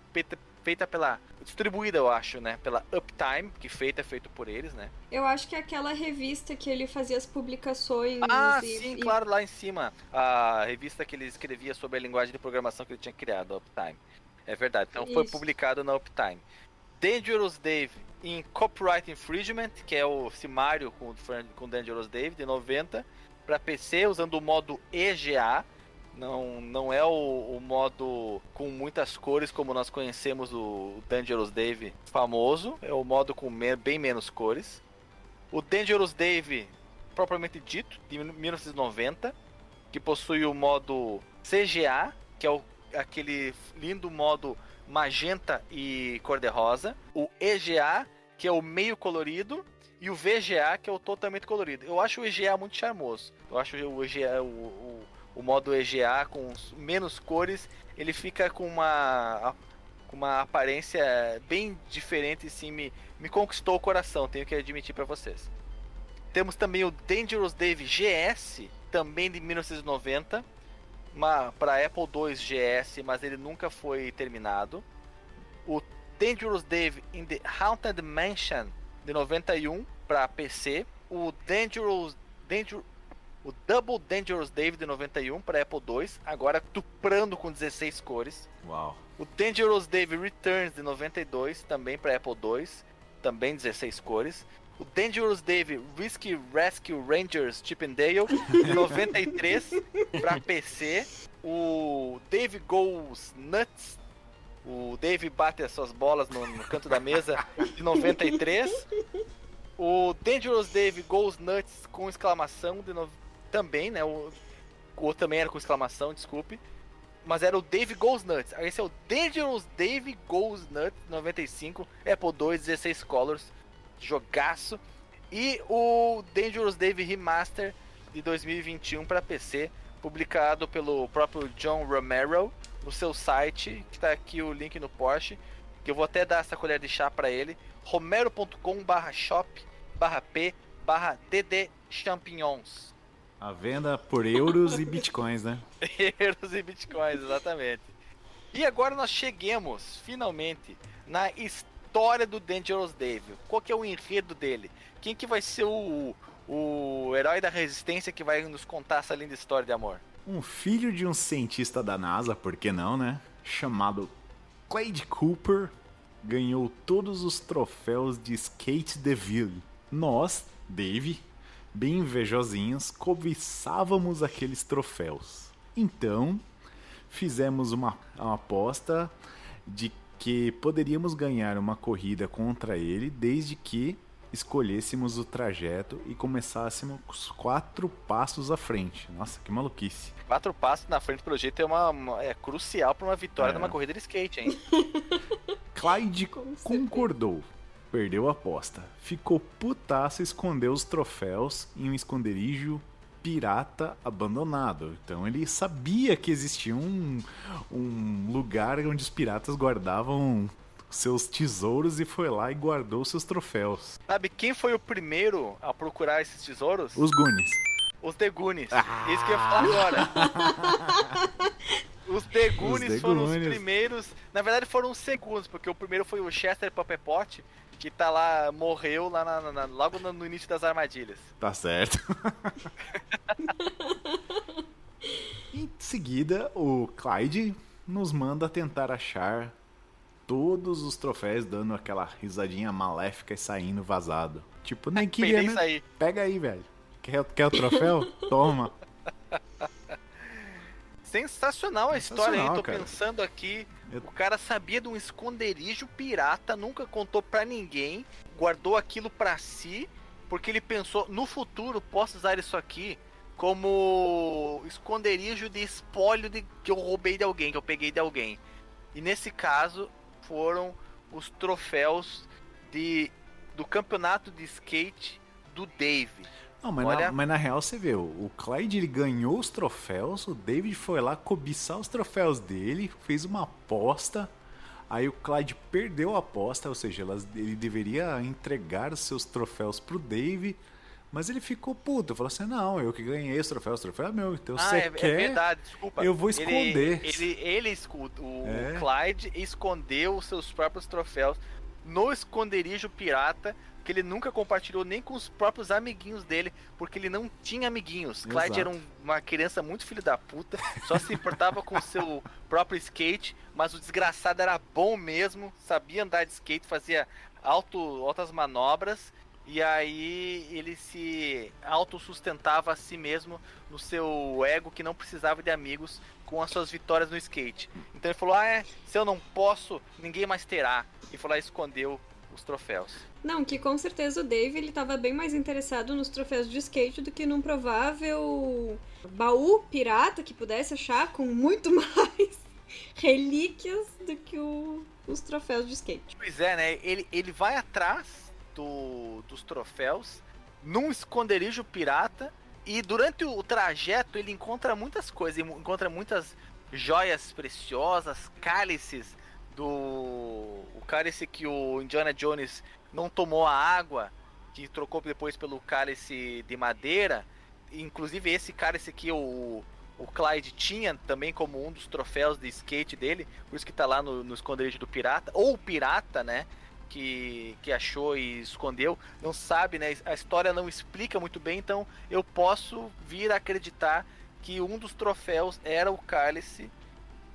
feita, pela. Distribuída, eu acho, né? Pela Uptime, que feita é feito por eles, né? Eu acho que é aquela revista que ele fazia as publicações. Ah, e- sim, e- claro, lá em cima. A revista que ele escrevia sobre a linguagem de programação que ele tinha criado, a Uptime. É verdade. Então foi Isso. publicado na Uptime. Dangerous Dave em Copyright Infringement, que é o Simário com, com Dangerous Dave, de 90, para PC, usando o modo EGA. Não, não é o, o modo com muitas cores como nós conhecemos o Dangerous Dave famoso, é o modo com me- bem menos cores. O Dangerous Dave, propriamente dito, de 1990, que possui o modo CGA, que é o, aquele lindo modo magenta e cor-de-rosa. O EGA, que é o meio colorido. E o VGA, que é o totalmente colorido. Eu acho o EGA muito charmoso. Eu acho o EGA, o, o, o modo EGA com os- menos cores, ele fica com uma, com uma aparência bem diferente e sim me, me conquistou o coração, tenho que admitir pra vocês. Temos também o Dangerous Dave GS, também de 1990, para Apple II GS, mas ele nunca foi terminado. O Dangerous Dave in the Haunted Mansion de 91 para PC. O Dangerous, Danger, o Double Dangerous Dave de 91 para Apple II, agora tuprando com 16 cores. Uau. O Dangerous Dave Returns de 92, também para Apple II, também 16 cores. O Dangerous Dave Risky Rescue Rangers Chip and Dale de 93 para PC. O Dave Goes Nuts. O Dave bate as suas bolas no, no canto da mesa de 93. O Dangerous Dave Goes Nuts com exclamação de no... também, né? O... o outro também era com exclamação, desculpe mas era o Dave Goes Nuts. Esse é o Dangerous Dave Goes Nuts 95, Apple II 16 Colors, jogaço. E o Dangerous Dave Remaster de 2021 para PC, publicado pelo próprio John Romero no seu site, que tá aqui o link no Porsche, que eu vou até dar essa colher de chá para ele, romero.com/shop/p/dd champignons. A venda por euros e bitcoins, né? *laughs* Euros e bitcoins, exatamente. E agora nós cheguemos, finalmente, na história do Dangerous Dave. Qual que é o enredo dele? Quem que vai ser o, o herói da resistência que vai nos contar essa linda história de amor? Um filho de um cientista da NASA, por que não, né? Chamado Clyde Cooper, ganhou todos os troféus de Skate Deville. Nós, Dave, bem invejosinhos, cobiçávamos aqueles troféus. Então, fizemos uma, uma aposta de que poderíamos ganhar uma corrida contra ele desde que escolhêssemos o trajeto e começássemos quatro passos à frente. Nossa, que maluquice. Quatro passos na frente pelo jeito é, uma, uma- é crucial para uma vitória É. numa corrida de skate, hein? *laughs* *laughs* Clyde certeza. Perdeu a aposta. Ficou putaço e escondeu os troféus em um esconderijo pirata abandonado. Então ele sabia que existia um, um lugar onde os piratas guardavam seus tesouros e foi lá e guardou seus troféus. Sabe quem foi o primeiro a procurar esses tesouros? Os Goonies. Os The Goonies. Isso que eu ia falar agora. *laughs* Os The Goonies The foram os primeiros. Na verdade, foram os segundos, porque o primeiro foi o Chester Pappepot, que tá lá, morreu lá na- na- logo no, início das armadilhas. Tá certo. *laughs* em seguida, o Clyde nos manda tentar achar todos os troféus, dando aquela risadinha maléfica e saindo vazado. Tipo, nem *laughs* queria, né? aí. Pega aí, velho. Quer, quer o troféu? *laughs* Toma. Sensacional a história, hein? Sensacional, Tô cara. pensando aqui. Eu- O cara sabia de um esconderijo pirata, nunca contou pra ninguém, guardou aquilo pra si, porque ele pensou, no futuro posso usar isso aqui como esconderijo de espólio de, que eu roubei de alguém, que eu peguei de alguém. E nesse caso foram os troféus de do campeonato de skate do Dave. Não, mas, Olha- na, mas na real você vê, o Clyde ele ganhou os troféus, o David foi lá cobiçar os troféus dele, fez uma aposta, aí o Clyde perdeu a aposta, ou seja, elas- ele deveria entregar os seus troféus pro Dave, mas ele ficou puto, falou assim, não, eu que ganhei os troféus, o troféu é meu, então Ah, você é, é quer... verdade, desculpa. eu vou Ele- esconder. Ele, ele, escu- o É. Clyde escondeu os seus próprios troféus no esconderijo pirata, que ele nunca compartilhou nem com os próprios amiguinhos dele, porque ele não tinha amiguinhos. Clyde Exato. era um- uma criança muito filho da puta, só se importava com o seu próprio skate, mas o desgraçado era bom mesmo, sabia andar de skate, fazia alto, altas manobras. E aí ele se autossustentava a si mesmo no seu ego que não precisava de amigos com as suas vitórias no skate. Então ele falou: Ah, é, se eu não posso, ninguém mais terá. E foi lá e escondeu os troféus. Não, que com certeza o Dave ele tava bem mais interessado nos troféus de skate do que num provável baú pirata que pudesse achar com muito *laughs* mais relíquias do que o- os troféus de skate. Pois é, né? Ele, ele vai atrás do, dos troféus num esconderijo pirata e durante o trajeto ele encontra muitas coisas, encontra muitas joias preciosas, cálices do o cálice que o Indiana Jones não tomou a água, que trocou depois pelo cálice de madeira, inclusive esse cálice que o o Clyde tinha também como um dos troféus de skate dele, por isso que tá lá no, no esconderijo do pirata, ou o pirata, né? Que, que achou e escondeu, não sabe, né? A história não explica muito bem, então eu posso vir a acreditar que um dos troféus era o cálice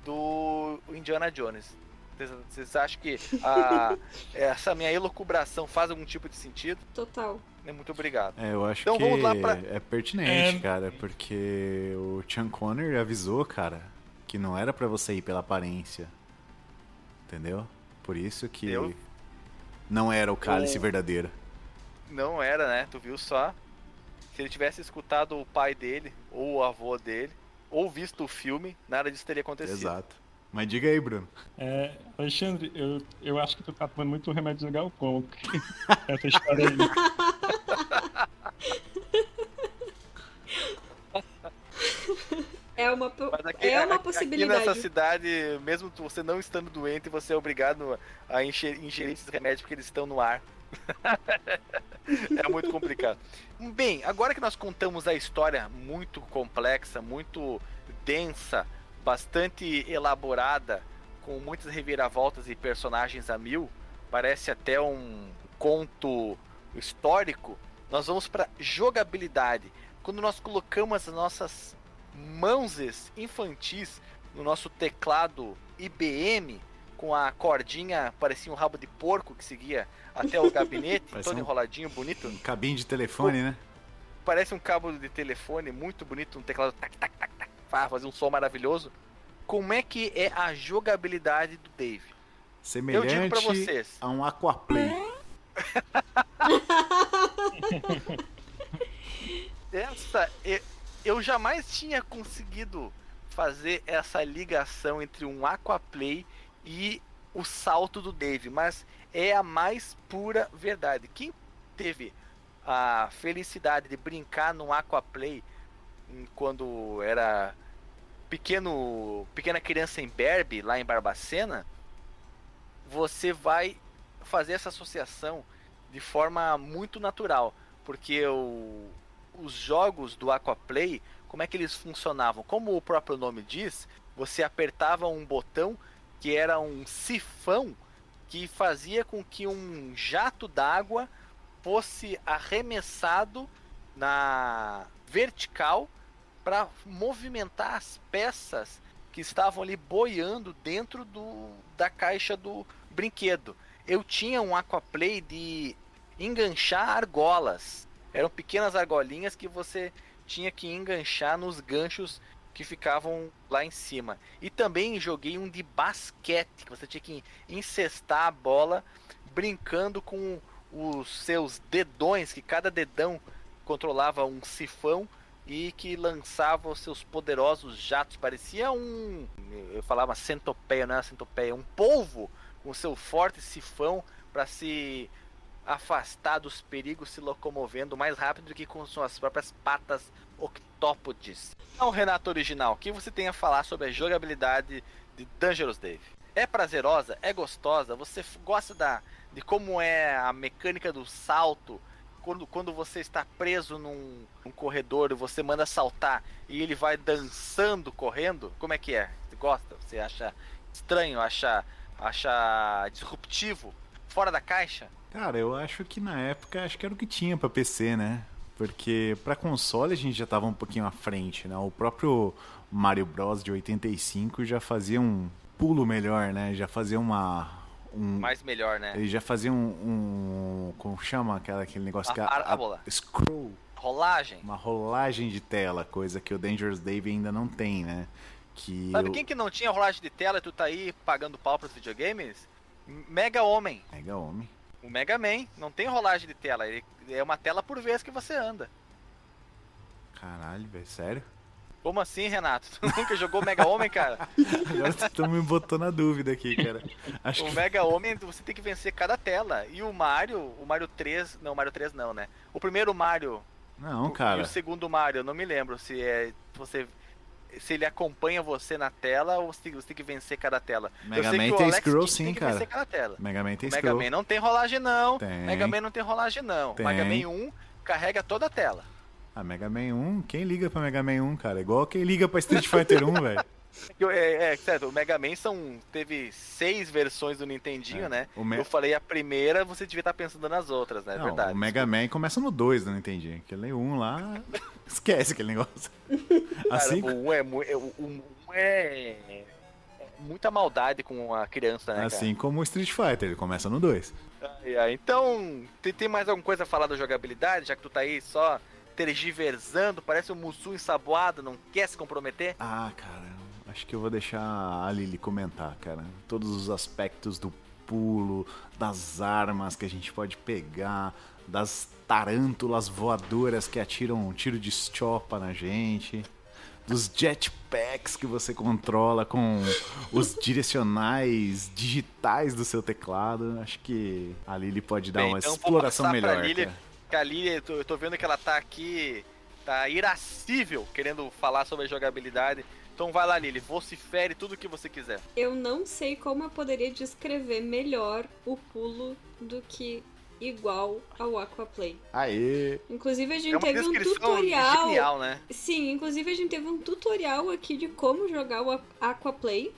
do Indiana Jones. Vocês- acham que a- *laughs* essa minha elucubração faz algum tipo de sentido? Total. Né, Muito obrigado. É, eu acho Então que vamos lá pra- é pertinente, É. cara, porque o Sean Connery avisou, cara, que não era pra você ir pela aparência. Entendeu? Por isso que Eu- não era o cálice Eu- verdadeiro. Não era, né? Tu viu só? Se ele tivesse escutado o pai dele, ou o avô dele, ou visto o filme, nada disso teria acontecido. Exato. Mas diga aí, Bruno. É, Alexandre, eu, eu acho que tu tá tomando muito remédio de galcão. *laughs* Essa história aí. *laughs* É uma, po- Mas aqui, é uma aqui- possibilidade. Aqui nessa cidade, mesmo você não estando doente, você é obrigado a encher- ingerir esses remédios porque eles estão no ar. *laughs* é muito complicado. Bem, agora que nós contamos a história muito complexa, muito densa, bastante elaborada, com muitas reviravoltas e personagens a mil, parece até um conto histórico. Nós vamos para jogabilidade. Quando nós colocamos as nossas mãos infantis no nosso teclado IBM com a cordinha parecia um rabo de porco que seguia até o gabinete, *laughs* Parece todo um- enroladinho, bonito. Cabine de telefone, né? Parece um cabo de telefone muito bonito, um teclado tac tac tac tac, faz fazer um som maravilhoso. Como é que é a jogabilidade do Dave? Semelhante Eu digo pra vocês. a um Aquaplay. *laughs* Essa e- eu jamais tinha conseguido fazer essa ligação entre um Aquaplay e o salto do Dave, mas é a mais pura verdade. Quem teve a felicidade de brincar no Aquaplay quando era pequeno, pequena criança em Berbe, lá em Barbacena, você vai fazer essa associação de forma muito natural, porque o, os jogos do Aquaplay, como é que eles funcionavam? Como o próprio nome diz, você apertava um botão que era um sifão que fazia com que um jato d'água fosse arremessado na vertical para movimentar as peças que estavam ali boiando dentro do, da caixa do brinquedo. Eu tinha um aquaplay de enganchar argolas. Eram pequenas argolinhas que você tinha que enganchar nos ganchos que ficavam lá em cima. E também joguei um de basquete, que você tinha que incestar a bola brincando com os seus dedões, que cada dedão controlava um sifão e que lançava os seus poderosos jatos. Parecia um. Eu falava centopeia, não era centopeia, um polvo com seu forte sifão para se afastar dos perigos, se locomovendo mais rápido do que com suas próprias patas octópodes. Então, Renato Original, o que você tem a falar sobre a jogabilidade de Dangerous Dave? É prazerosa? É gostosa? Você gosta da, de como é a mecânica do salto? Quando, quando você está preso num, num corredor e você manda saltar e ele vai dançando, correndo? Como é que é? Você gosta? Você acha estranho? Acha, acha disruptivo? Fora da caixa? Cara, eu acho que na época acho que era o que tinha para PC, né? Porque para console a gente já tava um pouquinho à frente, né? O próprio Mario Bros de 85 já fazia um pulo melhor, né? Já fazia uma um, Mais melhor, né? ele já fazia um, um como chama aquela aquele negócio que A parábola. scroll, Rolagem. uma rolagem de tela, coisa que o Dangerous Dave ainda não tem, né? Que Sabe o- quem que não tinha rolagem de tela e tu tá aí pagando pau pros videogames? Mega Homem. Mega Homem. O Mega Man não tem rolagem de tela, ele é uma tela por vez que você anda. Caralho, velho, sério? Como assim, Renato? Tu *laughs* nunca jogou Mega Homem, cara? Agora você tá me botou na dúvida aqui, cara. Acho O que Mega Homem você tem que vencer cada tela. E o Mario, o Mario 3, não, o Mario 3 não, né? O primeiro Mario não, e cara. o segundo Mario, eu não me lembro se é você se ele acompanha você na tela ou se você tem que vencer cada tela. Mega Man tem scroll sim, tem que cara. vencer cada tela. Mega Man tem O Mega scroll. Man não tem rolagem não. Tem. Mega Man não tem rolagem não. Tem. Mega Man 1 carrega toda a tela. Ah, Mega Man 1, quem liga pra Mega Man 1, cara? Igual quem liga pra Street Fighter 1, velho. *laughs* É, é, certo, o Mega Man são, teve seis versões do Nintendinho, É, né? o Me- Eu falei a primeira, você devia estar pensando nas outras, né? É Não, verdade. o Mega Man começa no 2 do Nintendinho. Aquele 1 lá, *laughs* esquece aquele negócio. *laughs* Assim, Cara, o 1 é, é, o um é, é muita maldade com a criança, né, assim como o Street Fighter, ele começa no 2. cara? Ai, ai. Então, tem, tem mais alguma coisa a falar da jogabilidade, já que tu tá aí só tergiversando, parece um Mussu ensaboado, não quer se comprometer? Ah, cara, acho que eu vou deixar a Lily comentar, cara. Todos os aspectos do pulo, das armas que a gente pode pegar, das tarântulas voadoras que atiram um tiro de estiopa na gente, dos jetpacks que você controla com os direcionais digitais do seu teclado. Acho que a Lily pode dar Bem, uma então exploração melhor. Lily, cara. Que a Lily, eu tô, eu tô vendo que ela tá aqui, tá irascível, querendo falar sobre a jogabilidade. Então vai lá, Lily, vocifere tudo o que você quiser. Eu não sei como eu poderia descrever melhor o pulo do que igual ao Aquaplay. Aê! Inclusive a gente É teve um tutorial. genial, né? Sim, inclusive a gente teve um tutorial aqui de como jogar o Aquaplay.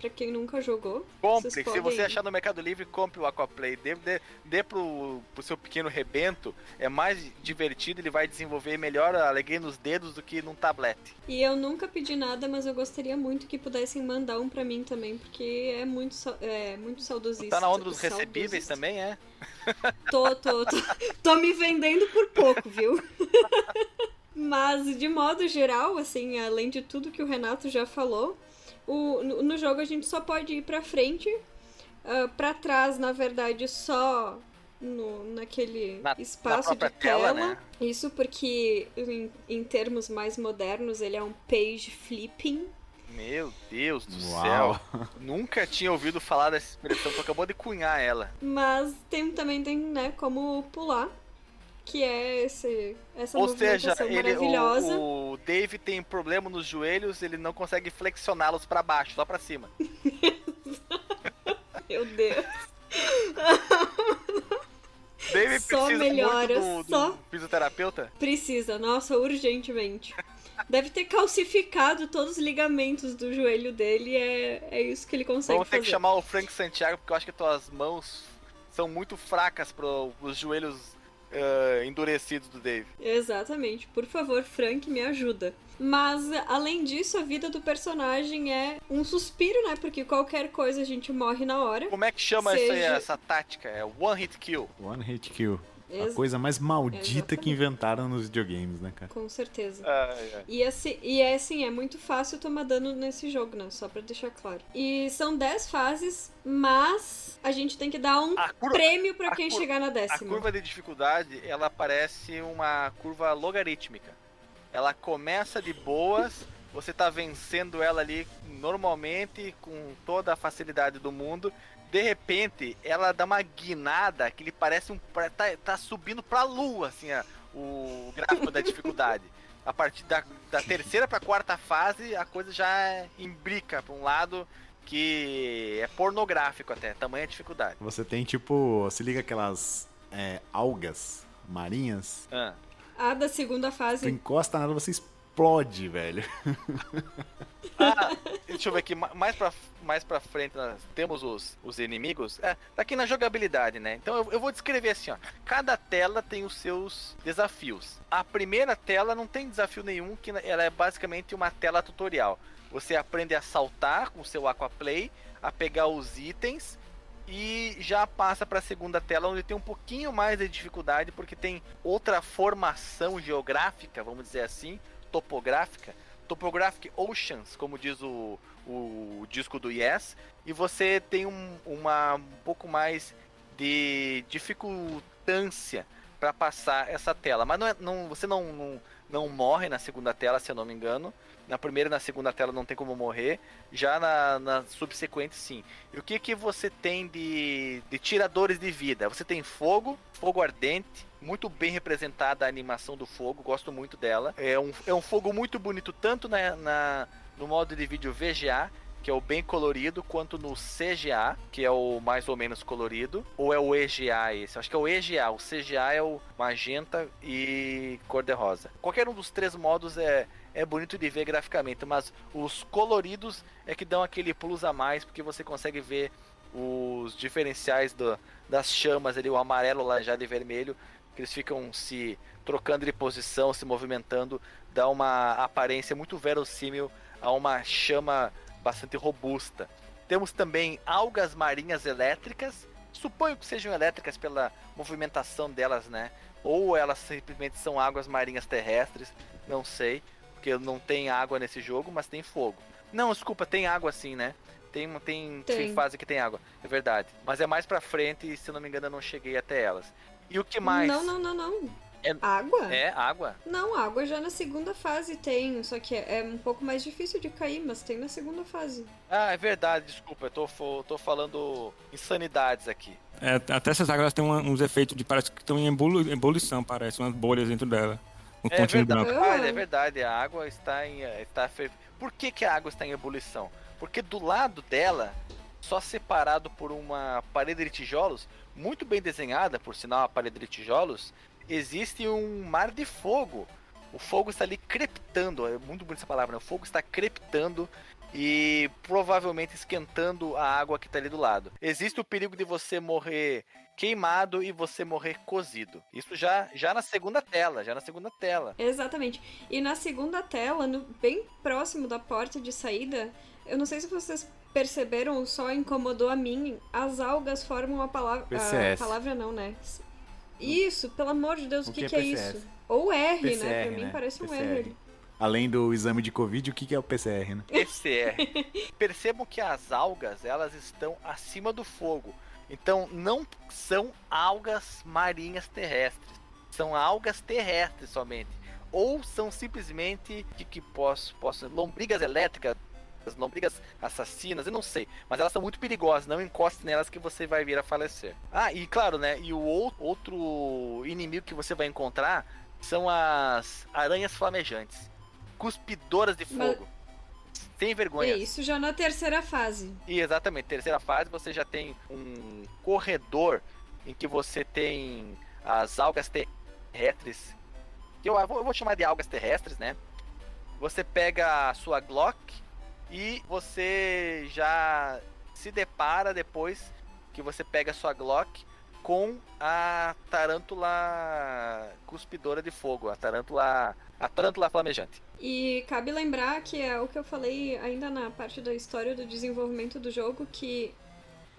Pra quem nunca jogou. Compre, se podem- você achar no Mercado Livre, compre o Aquaplay. Dê, dê, dê pro, pro seu pequeno rebento, é mais divertido, ele vai desenvolver melhor a alegria nos dedos do que num tablete. E eu nunca pedi nada, mas eu gostaria muito que pudessem mandar um pra mim também, porque é muito, é muito saudosista. Tá na onda dos recebíveis saudosista. também, é? Tô, tô, tô, *laughs* tô me vendendo por pouco, viu? *laughs* Mas, de modo geral, assim, além de tudo que o Renato já falou, o, no, no jogo a gente só pode ir pra frente. ah, pra trás, na verdade, só no, naquele Na- na espaço de própria tela. tela, né? Isso porque, em, em termos mais modernos, ele é um page flipping. Meu Deus do Uau. céu. Nunca tinha ouvido falar dessa expressão, tu acabou de cunhar ela. Mas tem, também tem, né, como pular. Que é esse, essa Ou seja, ele, maravilhosa. o, o Dave tem problema nos joelhos, ele não consegue flexioná-los pra baixo, só pra cima. *laughs* Meu Deus. *laughs* Dave Só precisa melhora, muito do, do só. fisioterapeuta? Precisa, nossa, urgentemente. Deve ter calcificado todos os ligamentos do joelho dele, é, é isso que ele consegue Vamos ter fazer. que chamar o Frank Santiago, porque eu acho que tuas mãos são muito fracas para os joelhos endurecidos do Dave. Exatamente. Por favor, Frank, me ajuda. Mas, além disso, a vida do personagem é um suspiro, né? Porque qualquer coisa a gente morre na hora. Como é que chama essa, Seja- essa tática? É One Hit Kill. One hit kill. A Ex- coisa mais maldita Exatamente. que inventaram nos videogames, né, cara? Com certeza. Ai, ai. E, assim, e é assim, é muito fácil tomar dano nesse jogo, né? Só pra deixar claro. E são 10 fases, mas a gente tem que dar um A curva- prêmio pra a quem cur- chegar na A décima. curva de dificuldade, ela parece uma curva logarítmica. Ela começa de boas, você tá vencendo ela ali normalmente, com toda a facilidade do mundo. De repente, ela dá uma guinada que ele parece um. tá, tá subindo pra lua, assim, ó, o gráfico da dificuldade. A partir da, da terceira pra quarta fase, a coisa já imbrica pra um lado que é pornográfico até, tamanha dificuldade. Você tem, tipo, se liga aquelas é, algas marinhas, Ah. A da segunda tu fase. encosta nela, você explode, velho. *laughs* Ah, deixa eu ver aqui, ma- mais pra, mais pra frente nós temos os, os inimigos. É, tá aqui na jogabilidade, né? Então eu, eu vou descrever assim, ó. Cada tela tem os seus desafios. A primeira tela não tem desafio nenhum, que ela é basicamente uma tela tutorial. Você aprende a saltar com o seu Aquaplay, a pegar os itens e já passa para a segunda tela onde tem um pouquinho mais de dificuldade porque tem outra formação geográfica, vamos dizer assim, topográfica, Topographic Oceans, como diz o, o disco do Yes, e você tem um, uma, um pouco mais de dificultância para passar essa tela. Mas não é- não- você não, não, não morre na segunda tela, se eu não me engano. Na primeira e na segunda tela não tem como morrer. Já na, na subsequente, sim. E o que, que você tem de, de tiradores de vida? Você tem fogo, fogo ardente, muito bem representada a animação do fogo, gosto muito dela. É um, é um fogo muito bonito, tanto na, na- no modo de vídeo VGA, que é o bem colorido, quanto no CGA, que é o mais ou menos colorido, ou é o EGA esse? Acho que é o EGA, o CGA é o magenta e cor-de-rosa. Qualquer um dos três modos é, é bonito de ver graficamente, mas os coloridos é que dão aquele plus a mais, porque você consegue ver os diferenciais do- das chamas ali, o amarelo, laranjado e vermelho, que eles ficam se trocando de posição, se movimentando, dá uma aparência muito verossímil a uma chama bastante robusta. Temos também algas marinhas elétricas, suponho que sejam elétricas pela movimentação delas, né? Ou elas simplesmente são águas marinhas terrestres, não sei, porque não tem água nesse jogo, mas tem fogo. Não, desculpa, tem água sim, né? Tem, tem, Tem. tem fase que tem água, é verdade. Mas é mais pra frente e se não me engano eu não cheguei até elas. E o que mais? Não, não, não, não. É- Água? É, água? Não, água já na segunda fase tem, só que é, é um pouco mais difícil de cair, mas tem na segunda fase. Ah, é verdade, desculpa, eu tô, tô falando insanidades aqui. É, até essas águas têm uns efeitos de parece que estão em ebulição, parece, umas bolhas dentro dela. Um É verdade, branco. ah, é verdade, a água está em. Está fer... Por que, que a água está em ebulição? Porque do lado dela, só separado por uma parede de tijolos, muito bem desenhada, por sinal, a parede de tijolos, existe um mar de fogo. O fogo está ali crepitando, é muito bonita essa palavra, né? O fogo está crepitando e provavelmente esquentando a água que está ali do lado. Existe o perigo de você morrer queimado e você morrer cozido. Isso já, já na segunda tela, já na segunda tela. Exatamente. E na segunda tela, no- bem próximo da porta de saída, eu não sei se vocês perceberam ou só incomodou a mim, as algas formam a palavra. A palavra não, né? Isso, pelo amor de Deus, o, O que, que que é é isso? Ou R, né? PCR, Pra mim né? parece um PCR. R. Além do exame de Covid, o que que é o PCR, né? PCR. *laughs* Percebam que as algas, elas estão acima do fogo. Então não são algas marinhas terrestres. São algas terrestres somente. Ou são simplesmente que, que posso, posso lombrigas elétricas, lombrigas assassinas, eu não sei, mas elas são muito perigosas, não encoste nelas que você vai vir a falecer. Ah, e claro, né, e o ou- outro inimigo que você vai encontrar são as aranhas flamejantes, cuspidoras de Mas- fogo. sem vergonha. É isso já na terceira fase. E exatamente, terceira fase você já tem um corredor em que você tem as algas terrestres, que eu vou, eu vou chamar de algas terrestres, né? Você pega a sua Glock e você já se depara depois que você pega sua Glock com a tarântula cuspidora de fogo, a tarântula, a tarântula flamejante. E cabe lembrar que é o que eu falei ainda na parte da história do desenvolvimento do jogo, que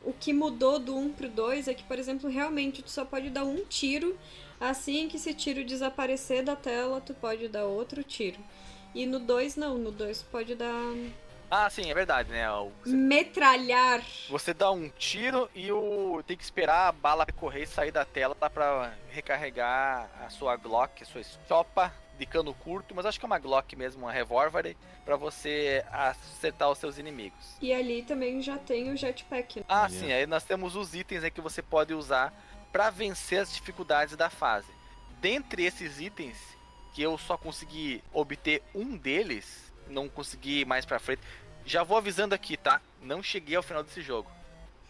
o que mudou do 1 pro 2 é que, por exemplo, realmente tu só pode dar um tiro, assim que esse tiro desaparecer da tela, tu pode dar outro tiro. E no 2 não, no 2 pode dar Ah, sim, é verdade, né? Você, metralhar. você dá um tiro e o tem que esperar a bala correr e sair da tela pra recarregar a sua Glock, a sua chopa de cano curto, mas acho que é uma Glock mesmo, uma revólver, pra você acertar os seus inimigos. E ali também já tem o jetpack. né? Ah, sim, aí nós temos os itens aí que você pode usar pra vencer as dificuldades da fase. Dentre esses itens, que eu só consegui obter um deles, não consegui ir mais pra frente. Já vou avisando aqui, tá? Não cheguei ao final desse jogo.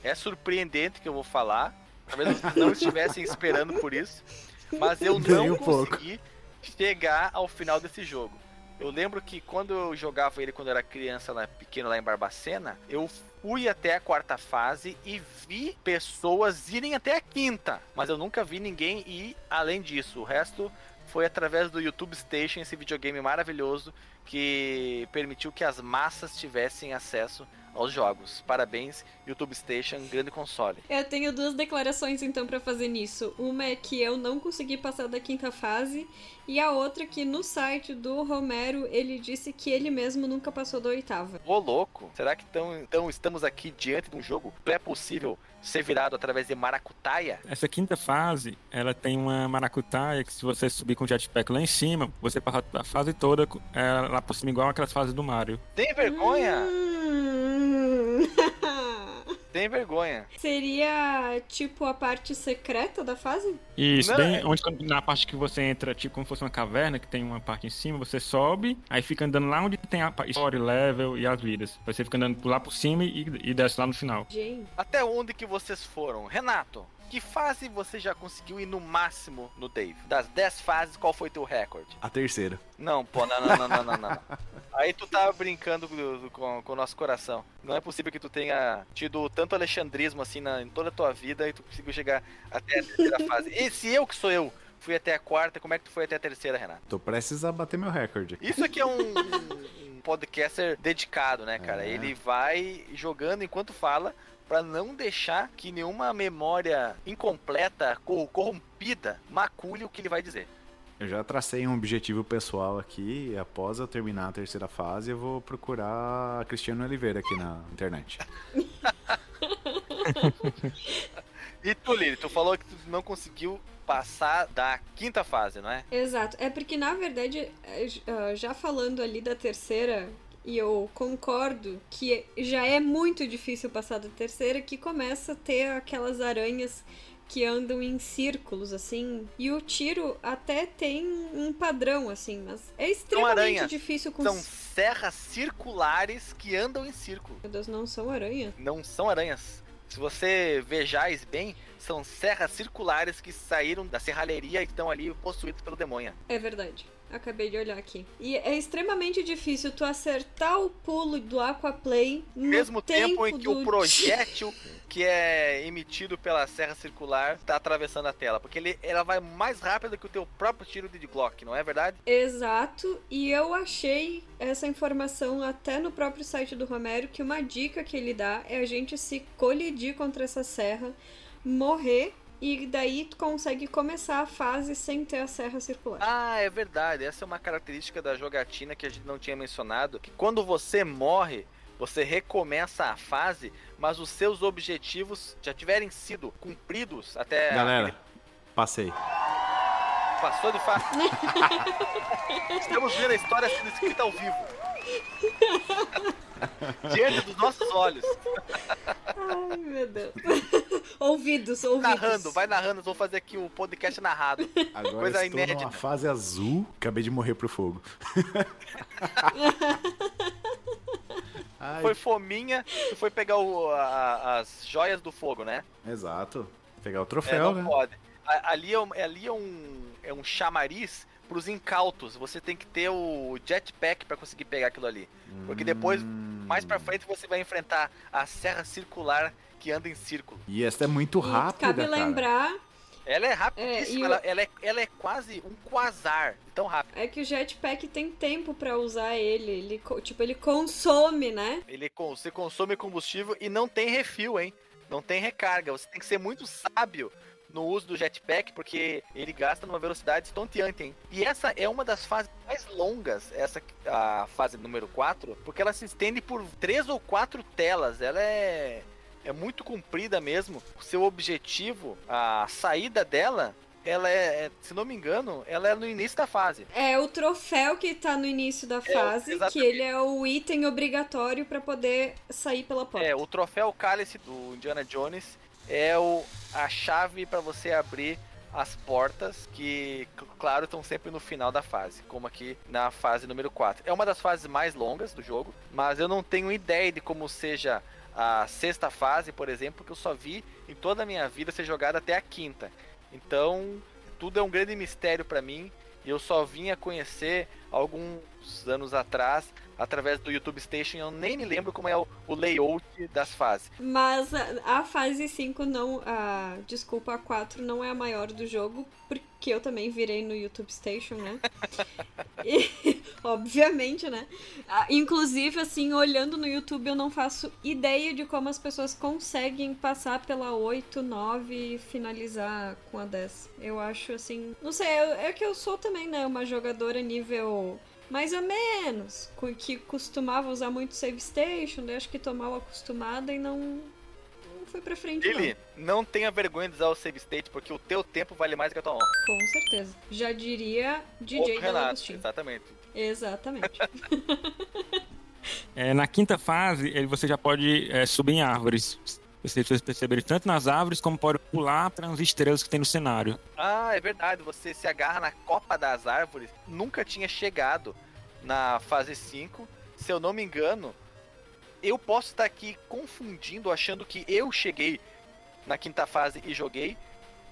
É surpreendente que eu vou falar. Talvez vocês não estivessem esperando por isso. Mas eu Nem não um pouco. consegui chegar ao final desse jogo. Eu lembro que quando eu jogava ele quando eu era criança lá, pequeno lá em Barbacena, eu fui até a quarta fase e vi pessoas irem até a quinta. Mas eu nunca vi ninguém ir além disso. O resto foi através do YouTube Station, esse videogame maravilhoso que permitiu que as massas tivessem acesso aos jogos. Parabéns, YouTube Station, grande console. Eu tenho duas declarações então pra fazer nisso. Uma é que eu não consegui passar da quinta fase e a outra que no site do Romero ele disse que ele mesmo nunca passou da oitava. Ô louco, será que então, então estamos aqui diante de um jogo que é possível ser virado através de maracutaia? Essa quinta fase, ela tem uma maracutaia que se você subir com o jetpack lá em cima, você passa a fase toda é, lá por cima, igual aquelas fases do Mario. Tem vergonha? Hum. *laughs* Tem vergonha. Seria tipo a parte secreta da fase? Isso, Não, bem é- onde na parte que você entra, tipo como se fosse uma caverna, que tem uma parte em cima, você sobe, aí fica andando lá onde tem a story, level e as vidas. Você fica andando por lá por cima e, e desce lá no final. Gente. Até onde que vocês foram? Renato, que fase você já conseguiu ir no máximo no Dave? Das 10 fases, qual foi teu recorde? A terceira. Não, pô, não, não, não, não, não, não. *laughs* Aí tu tá brincando do- do- com, com o nosso coração. Não é possível que tu tenha tido tanto alexandrismo assim na, em toda a tua vida e tu conseguiu chegar até a terceira *laughs* fase. E se eu que sou eu fui até a quarta, como é que tu foi até a terceira, Renato? Tô prestes a bater meu recorde. Isso aqui é um, *laughs* um, um podcaster dedicado, né, cara? É. Ele vai jogando enquanto fala pra não deixar que nenhuma memória incompleta ou corrompida macule o que ele vai dizer. Eu já tracei um objetivo pessoal aqui e após eu terminar a terceira fase eu vou procurar a Cristiano Oliveira aqui na internet. *laughs* E tu, Lili, tu falou que tu não conseguiu passar da quinta fase, não é? Exato. É porque, na verdade, j- ah, já falando ali da terceira, e eu concordo que já é muito difícil passar da terceira, que começa a ter aquelas aranhas que andam em círculos, assim. E o tiro até tem um padrão, assim, mas é extremamente difícil com. São serras circulares que andam em círculo. Meu Deus, não são aranhas? Não são aranhas. Se você vejais bem, são serras circulares que saíram da serralheria e estão ali possuídos pelo demônio. É verdade. Acabei de olhar aqui. E é extremamente difícil tu acertar o pulo do Aquaplay no Mesmo tempo em que do o projétil *laughs* que é emitido pela serra circular está atravessando a tela. Porque ele, ela vai mais rápido que o teu próprio tiro de Glock, não é verdade? Exato, e eu achei essa informação até no próprio site do Romero que uma dica que ele dá é a gente se colidir contra essa serra, morrer e daí tu consegue começar a fase sem ter a serra circular. Ah, é verdade. Essa é uma característica da jogatina que a gente não tinha mencionado. Que quando você morre, você recomeça a fase, mas os seus objetivos já tiverem sido cumpridos até. Galera, passei. aquele- Passou de fase. *laughs* Estamos vendo a história sendo escrita ao vivo. *laughs* *laughs* Diante dos nossos olhos. Ai, meu Deus. *laughs* ouvidos, ouvidos. Narrando, vai narrando. Vou fazer aqui o podcast narrado. Agora Coisa estou inédita. numa fase azul, acabei de morrer pro fogo. *laughs* Ai, Foi fominha, tu foi pegar o- a- as joias do fogo, né? Exato. Pegar o É, troféu, não né? pode. Ali, é um, ali é, um, é um chamariz pros incautos. Você tem que ter o jetpack pra conseguir pegar aquilo ali. Porque depois, Hum. mais pra frente, você vai enfrentar a serra circular que anda em círculo. E essa é muito rápida, cabe cara. lembrar Ela é É, rapidíssima, e o- ela, ela é, ela é quase um quasar, tão rápido. é que o jetpack tem tempo pra usar ele. Ele, tipo, ele consome, né? Ele você consome combustível e não tem refil, hein? Não tem recarga. Você tem que ser muito sábio no uso do jetpack, porque ele gasta numa velocidade estonteante, hein? E essa é uma das fases mais longas, essa a fase número 4, porque ela se estende por três ou quatro telas. Ela é é muito comprida mesmo. O seu objetivo, a saída dela, ela é, é, se não me engano, ela é no início da fase. É o troféu que tá no início da fase, que exatamente. ele é o item obrigatório pra poder sair pela porta. É, o troféu cálice do Indiana Jones é o, a chave para você abrir as portas que, claro, estão sempre no final da fase, como aqui na fase número 4. É uma das fases mais longas do jogo, mas eu não tenho ideia de como seja a sexta fase, por exemplo, porque eu só vi em toda a minha vida ser jogada até a quinta. Então, tudo é um grande mistério para mim e eu só vim a conhecer alguns anos atrás através do YouTube Station. Eu nem me lembro como é o, o layout das fases. Mas a, a fase 5 não. A, desculpa, a 4 não é a maior do jogo, porque eu também virei no YouTube Station, né? *laughs* E, obviamente, né? Ah, Inclusive, assim, olhando no YouTube, eu não faço ideia de como as pessoas conseguem passar pela 8, 9 e finalizar com a 10. Eu acho assim. Não sei, é é que eu sou também, né? Uma jogadora nível. Mais ou menos, que costumava usar muito save station, daí acho que tô mal acostumada e não, não foi pra frente Ele não tenha vergonha de usar o save state, porque o teu tempo vale mais que a tua honra. não. Com certeza. Já diria DJ Renato, Delagostinho. exatamente. Exatamente. *laughs* É, na quinta fase, ele, você já pode é, subir em árvores. Vocês vocês perceberam tanto nas árvores como pode pular para as estrelas que tem no cenário. Ah, é verdade, você se agarra na copa das árvores. Nunca tinha chegado na fase 5. Se eu não me engano, eu posso estar aqui confundindo, achando que eu cheguei na quinta fase e joguei,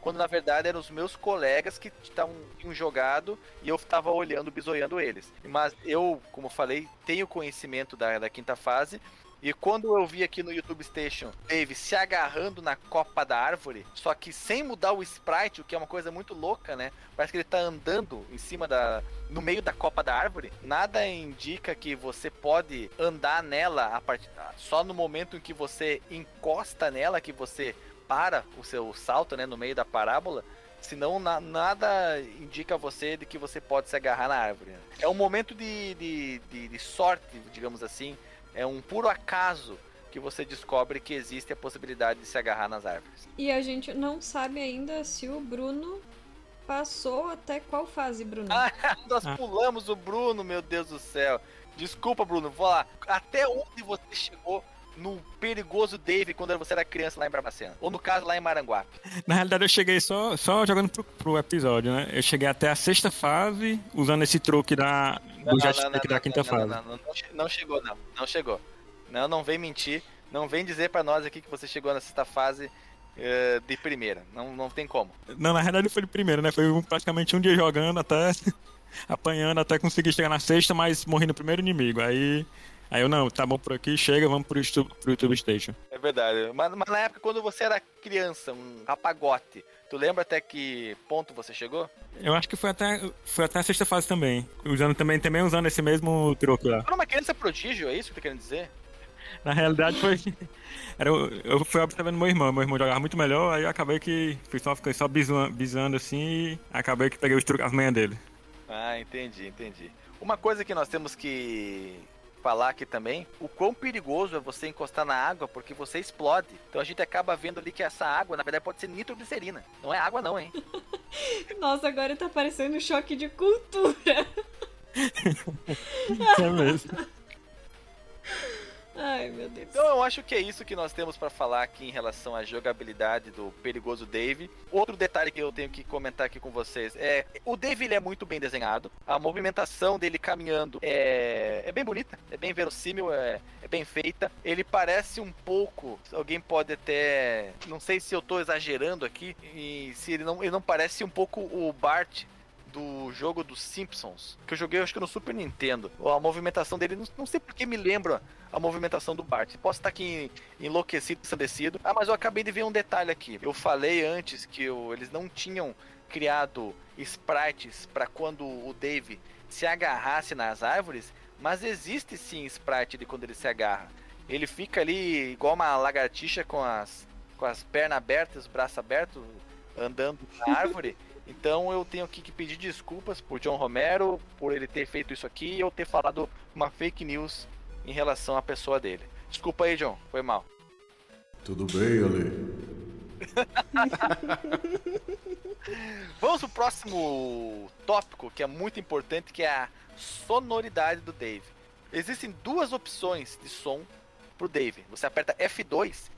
quando na verdade eram os meus colegas que tavam- tinham jogado e eu estava olhando, bisoiando eles. Mas eu, como falei, tenho conhecimento da, da quinta fase. E quando eu vi aqui no YouTube Station Dave se agarrando na copa da árvore, só que sem mudar o sprite, o que é uma coisa muito louca, né? Parece que ele tá andando em cima da. no meio da copa da árvore. Nada indica que você pode andar nela a part... só no momento em que você encosta nela, que você para o seu salto, né? No meio da parábola. Senão na- nada indica a você de que você pode se agarrar na árvore. né? É um momento de, de, de, de sorte, digamos assim. É um puro acaso que você descobre que existe a possibilidade de se agarrar nas árvores. e a gente não sabe ainda se o Bruno passou até qual fase, Bruno? Ah, *laughs* nós Ah. pulamos o Bruno, meu Deus do céu. Desculpa, Bruno, vou lá. Até onde você chegou no perigoso Dave quando você era criança lá em Barbacena? Ou no caso lá em Maranguape? Na realidade, eu cheguei só, só jogando pro, pro episódio, né? Eu cheguei até a sexta fase, usando esse truque da, do jetpack da quinta não, fase. Não, não, não, che- não chegou, não. Não chegou. Não, não vem mentir. Não vem dizer pra nós aqui que você chegou na sexta fase eh, de primeira. Não, não tem como. Não, na realidade foi de primeiro, né? Foi um- praticamente um dia jogando até. *laughs* apanhando até conseguir chegar na sexta, mas morri no primeiro inimigo. Aí. Aí eu, não, tá bom por aqui, chega, vamos pro, Stu- pro YouTube Station. É verdade. Mas, mas na época, quando você era criança, um rapagote, tu lembra até que ponto você chegou? Eu acho que foi até, foi até a sexta fase também. Usando também, também usando esse mesmo truque lá. Era uma criança prodígio, é isso que tu tá querendo dizer? Na realidade foi. *laughs* Era, eu fui observando meu irmão, meu irmão jogava muito melhor, aí eu acabei que fui só, fiquei só bisando assim e acabei que peguei os truques, as manhas dele. Ah, entendi, entendi. Uma coisa que nós temos que falar aqui também, o quão perigoso é você encostar na água porque você explode. Então a gente acaba vendo ali que essa água, na verdade, pode ser nitroglicerina. Não é água não, hein? *laughs* Nossa, agora tá parecendo um choque de cultura. *laughs* É mesmo. *laughs* Ai, meu Deus. Então eu acho que é isso que nós temos pra falar aqui em relação à jogabilidade do perigoso Dave. Outro detalhe que eu tenho que comentar aqui com vocês é o Dave ele é muito bem desenhado. A movimentação dele caminhando é, é bem bonita, é bem verossímil, é, é bem feita. Ele parece um pouco, alguém pode até, não sei se eu tô exagerando aqui, e se ele não, ele não parece um pouco o Bart do jogo dos Simpsons, que eu joguei acho que no Super Nintendo. A movimentação dele, não, não sei porque me lembra a movimentação do Bart. Posso estar aqui enlouquecido, ensandecido. Ah, mas eu acabei de ver um detalhe aqui. Eu falei antes que eu- eles não tinham criado sprites para quando o Dave se agarrasse nas árvores, mas existe sim sprite de quando ele se agarra. Ele fica ali igual uma lagartixa com as, com as pernas abertas, os braços abertos, andando na *laughs* árvore. Então eu tenho aqui que pedir desculpas por John Romero, por ele ter feito isso aqui e eu ter falado uma fake news em relação à pessoa dele. Desculpa aí, John, foi mal. Tudo bem, Ale? *laughs* Vamos pro próximo tópico, que é muito importante, que é a sonoridade do Dave. Existem duas opções de som pro Dave. Você aperta F2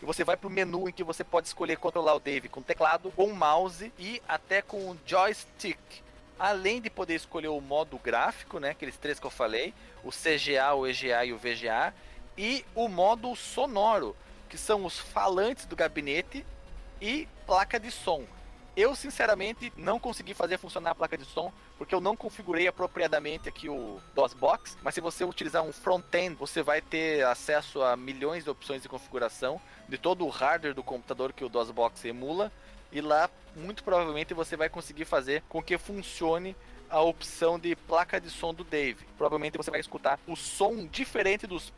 e você vai pro menu em que você pode escolher controlar o Dave com teclado, com mouse e até com o joystick. Além de poder escolher o modo gráfico, né, aqueles três que eu falei, o CGA, o EGA e o VGA, e o modo sonoro, que são os falantes do gabinete e placa de som. Eu, sinceramente, não consegui fazer funcionar a placa de som, porque eu não configurei apropriadamente aqui o DOSBox, mas se você utilizar um front-end, você vai ter acesso a milhões de opções de configuração de todo o hardware do computador que o DOSBox emula, e lá, muito provavelmente, você vai conseguir fazer com que funcione a opção de placa de som do Dave. Provavelmente você vai escutar o som diferente dos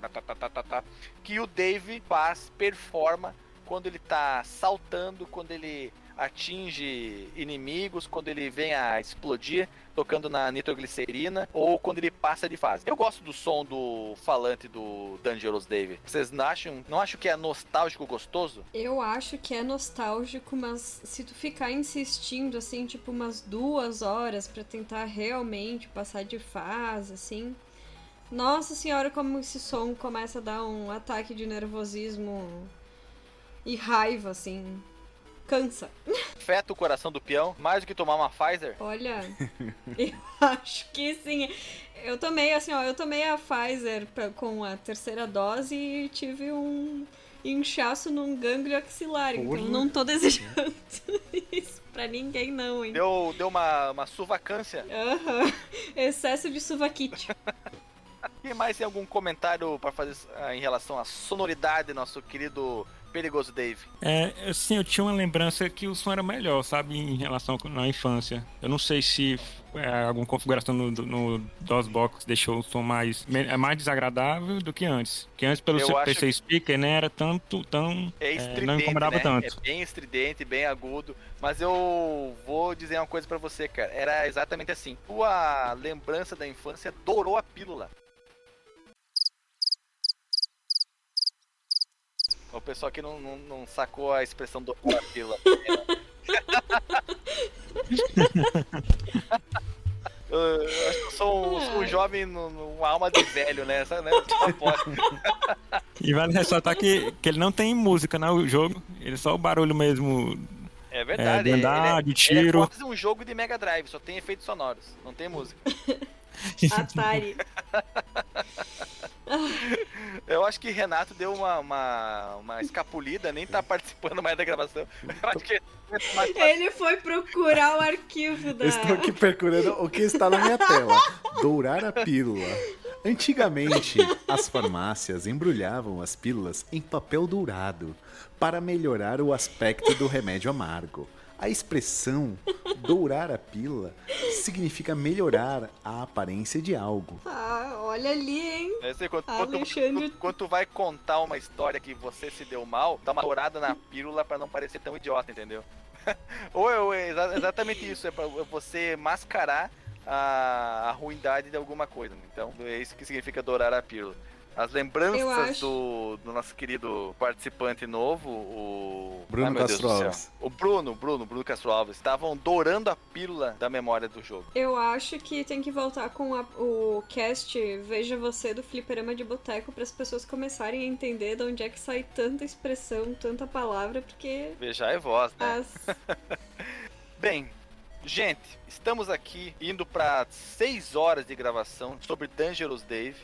tá, tá, tá, tá, tá, que o Dave faz, performa quando ele tá saltando, quando ele atinge inimigos, quando ele vem a explodir, tocando na nitroglicerina, ou quando ele passa de fase. Eu gosto do som do falante do Dangerous Dave. Vocês não acham, não acham que é nostálgico gostoso? Eu acho que é nostálgico, mas se tu ficar insistindo assim, tipo umas duas horas pra tentar realmente passar de fase, assim. Nossa senhora, como esse som começa a dar um ataque de nervosismo e raiva, assim. Cansa. Afeta o coração do peão mais do que tomar uma Pfizer? Olha, *laughs* eu acho que sim. Eu tomei, assim, ó, eu tomei a Pfizer pra- com a terceira dose e tive um inchaço num gânglio axilar. Então Porra. não tô desejando *laughs* isso pra ninguém, não, hein? Deu, deu uma, uma suvacância. Aham. Excesso de suvaquite. *laughs* E mais tem algum comentário para fazer ah, em relação à sonoridade do nosso querido perigoso Dave? É, assim, eu tinha uma lembrança que o som era melhor, sabe, em relação na infância. Eu não sei se é, alguma configuração no, no DOSBox deixou o som mais, é mais desagradável do que antes. Porque antes, pelo Eu seu PC speaker, né, era tanto, tão... É é, não incomodava né? tanto. É bem estridente, bem agudo. Mas eu vou dizer uma coisa pra você, cara. Era exatamente assim. Tua lembrança da infância dourou a pílula. O pessoal aqui não, não, não sacou a expressão dourar *laughs* a pílula. Eu, eu acho que eu sou, um- sou um jovem no- numa alma de velho, né? Essa, né? Pode. E vale ressaltar que, que ele não tem música, né, o jogo. Ele é só o barulho mesmo. É verdade. É, de andar, de Ele tiro. é quase um jogo de Mega Drive, só tem efeitos sonoros, não tem música. *laughs* Atari. *laughs* Eu acho que Renato deu uma, uma, uma escapulida, nem tá participando mais da gravação. Eu acho que Ele foi procurar o arquivo da. Estou aqui procurando o que está na minha tela. Dourar a pílula. Antigamente, as farmácias embrulhavam as pílulas em papel dourado para melhorar o aspecto do remédio amargo. A expressão *laughs* dourar a pílula significa melhorar a aparência de algo. Ah, olha ali, hein? Eu sei, quando, quando, Alexandre- quando- quando tu vai contar uma história que você se deu mal, dá uma dourada na pílula pra não parecer tão idiota, entendeu? *laughs* Ou eu- é exa- exatamente isso, é pra você mascarar a, a ruindade de alguma coisa. Então, é isso que significa dourar a pílula. As lembranças do, do nosso querido participante novo, o Bruno Ai, meu Deus Castro do céu. Alves. O Bruno, Bruno, Bruno Castro Alves estavam dourando a pílula da memória do jogo. Eu acho que tem que voltar com a- o cast Veja Você do Fliperama de Boteco para as pessoas começarem a entender de onde é que sai tanta expressão, tanta palavra, porque Veja é voz, né? as. *laughs* Bem, gente, estamos aqui indo para seis horas de gravação sobre Dangerous Dave.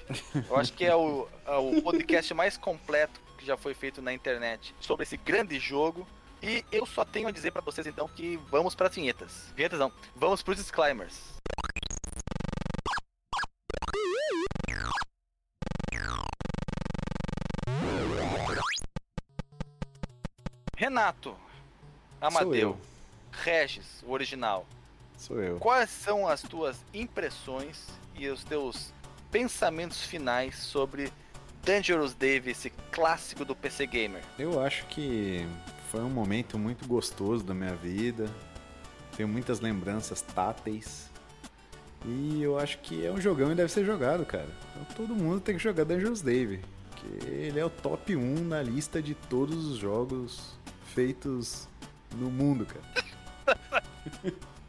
Eu acho que é o, é o podcast mais completo que já foi feito na internet sobre esse grande jogo. E eu só tenho a dizer para vocês então que vamos para as vinhetas. Vinhetas não, vamos para os disclaimers. Renato, Amadeu, eu. Regis, o original. Sou eu. Quais são as tuas impressões e os teus pensamentos finais sobre Dangerous Dave, esse clássico do PC Gamer? Eu acho que foi um momento muito gostoso da minha vida. Tenho muitas lembranças táteis. E eu acho que é um jogão e deve ser jogado, cara. Então todo mundo tem que jogar Dangerous Dave. Porque ele é o top 1 na lista de todos os jogos feitos no mundo, cara.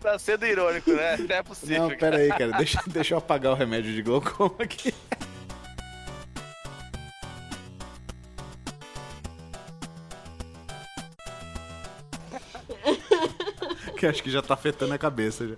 Tá sendo irônico, né? Não é possível. Não, pera aí, cara. Deixa, deixa eu apagar o remédio de glaucoma aqui. que acho que já tá afetando a cabeça já.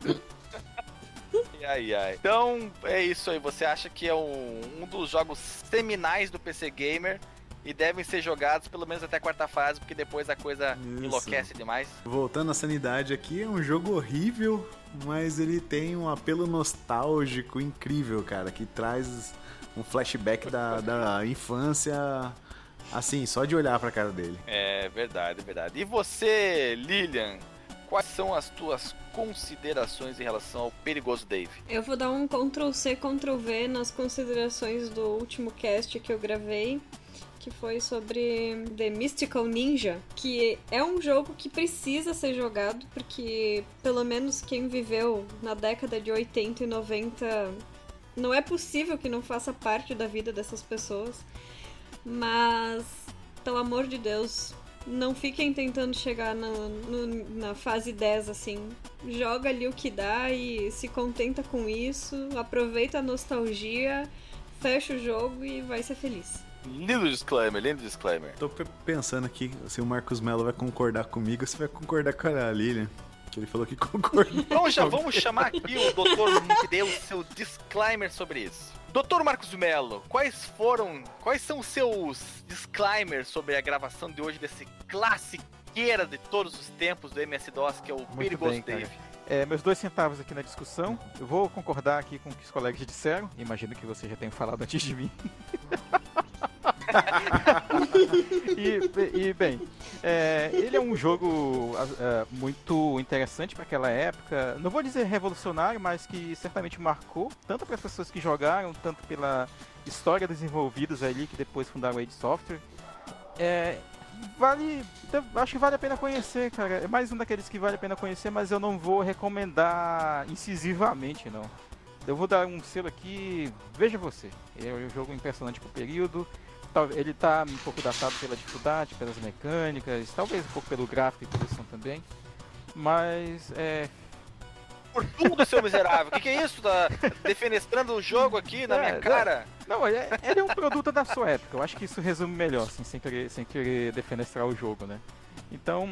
Ai, ai. Então, é isso aí. Você acha que é um, um dos jogos seminais do PC Gamer e devem ser jogados pelo menos até a quarta fase, porque depois a coisa Isso. enlouquece demais. Voltando à sanidade aqui, é um jogo horrível, mas ele tem um apelo nostálgico incrível, cara, que traz um flashback da, da infância, assim, só de olhar pra cara dele. É verdade, é verdade. E você, Lilian, quais são as tuas considerações em relação ao perigoso Dave? Eu vou dar um Ctrl C, Ctrl V nas considerações do último cast que eu gravei, que foi sobre The Mystical Ninja, que é um jogo que precisa ser jogado, porque pelo menos quem viveu na década de 80 e 90 não é possível que não faça parte da vida dessas pessoas. Mas, pelo amor de Deus, não fiquem tentando chegar no- no- na fase 10 assim. Joga ali o que dá e se contenta com isso. Aproveita a nostalgia, fecha o jogo e vai ser feliz. Lindo disclaimer, lindo disclaimer. Tô pe- pensando aqui se o Marcos Mello vai concordar comigo ou se vai concordar com a Lilian. Que ele falou que *laughs* concordou. Então já vamos chamar aqui o doutor que deu o seu disclaimer sobre isso. Doutor Marcos Melo, quais foram, quais são os seus disclaimers sobre a gravação de hoje desse classiqueira de todos os tempos do MS-DOS, que é o Perigoso bem, cara. É, meus dois centavos aqui na discussão. Eu vou concordar aqui com o que os colegas disseram. Imagino que você já tenha falado antes de mim. *laughs* e, e, bem, é, ele é um jogo ah, ah, muito interessante para aquela época. Não vou dizer revolucionário, mas que certamente marcou tanto para as pessoas que jogaram, tanto pela história dos envolvidos ali que depois fundaram a id Software. É, vale, acho que vale a pena conhecer, cara. É mais um daqueles que vale a pena conhecer, mas eu não vou recomendar incisivamente, não. Eu vou dar um selo aqui, veja você. É um jogo impressionante pro período. Ele tá um pouco datado pela dificuldade, pelas mecânicas, talvez um pouco pelo gráfico e produção também. Mas é. Por tudo, seu miserável. O que, que é isso? Tá defenestrando o jogo aqui na *laughs* É, minha cara? Não, é- ele é um produto da sua época. Eu acho que isso resume melhor, assim, sem querer, sem querer defenestrar o jogo, né? Então.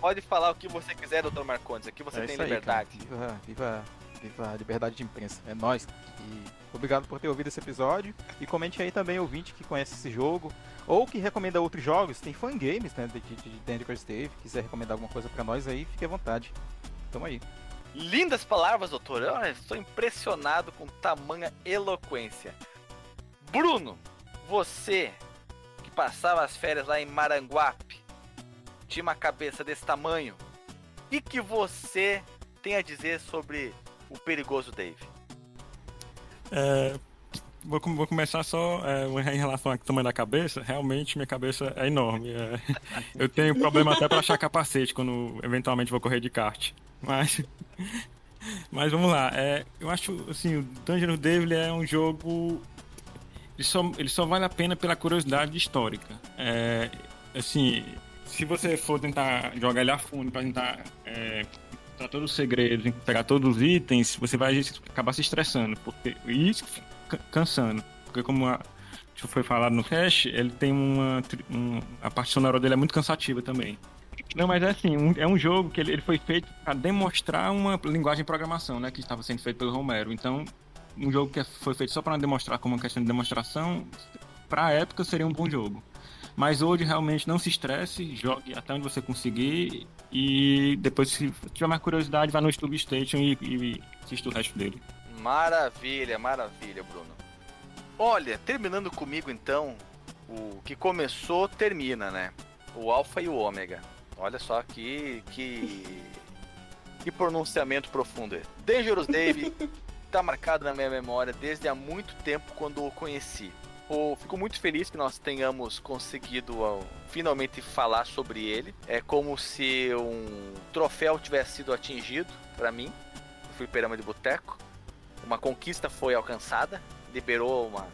Pode falar o que você quiser, doutor Marcondes. Aqui você é tem aí, liberdade. cara. Viva, viva, viva a liberdade de imprensa. É nóis. E obrigado por ter ouvido esse episódio. E comente aí também, ouvinte que conhece esse jogo. Ou que recomenda outros jogos. Tem fangames, né? De, de, de Dangerous Dave. Quiser recomendar alguma coisa pra nós aí, fique à vontade. Tamo aí. Lindas palavras, doutor. Olha, estou impressionado com tamanha eloquência. Bruno, você que passava as férias lá em Maranguape, tinha uma cabeça desse tamanho, o que, você tem a dizer sobre o perigoso Dave? É, vou, vou começar só é, em relação ao tamanho da cabeça. Realmente, minha cabeça é enorme. é. *laughs* eu tenho problema até para achar capacete quando eventualmente vou correr de kart. Mas, mas vamos lá. é, eu acho assim, o Dungeon Devil é um jogo. Ele só, ele só vale a pena pela curiosidade histórica. É, assim, se você for tentar jogar ele a fundo pra tentar é, todos os segredos, pegar todos os itens, você vai acabar se estressando. Porque, e cansando. Porque como a, foi falado no cast, ele tem uma. tri- um- a parte sonora dele é muito cansativa também. Não, mas é assim, um- é um jogo que ele, ele foi feito para demonstrar uma linguagem de programação, né? Que estava sendo feito pelo Romero. Então, um jogo que foi feito só para demonstrar como uma questão de demonstração, pra época seria um bom jogo. Mas hoje realmente não se estresse, jogue até onde você conseguir e depois se tiver mais curiosidade, vá no YouTube Station e, e assista o resto dele. Maravilha, maravilha, Bruno. Olha, terminando comigo então, o que começou termina, né? O Alpha e o Ômega. Olha só que que que pronunciamento profundo. Dangerous Dave *laughs* tá marcado na minha memória desde há muito tempo quando o conheci. Fico muito feliz que nós tenhamos conseguido finalmente falar sobre ele. É como se um troféu tivesse sido atingido para mim. Fui perama de boteco uma conquista foi alcançada, liberou uma,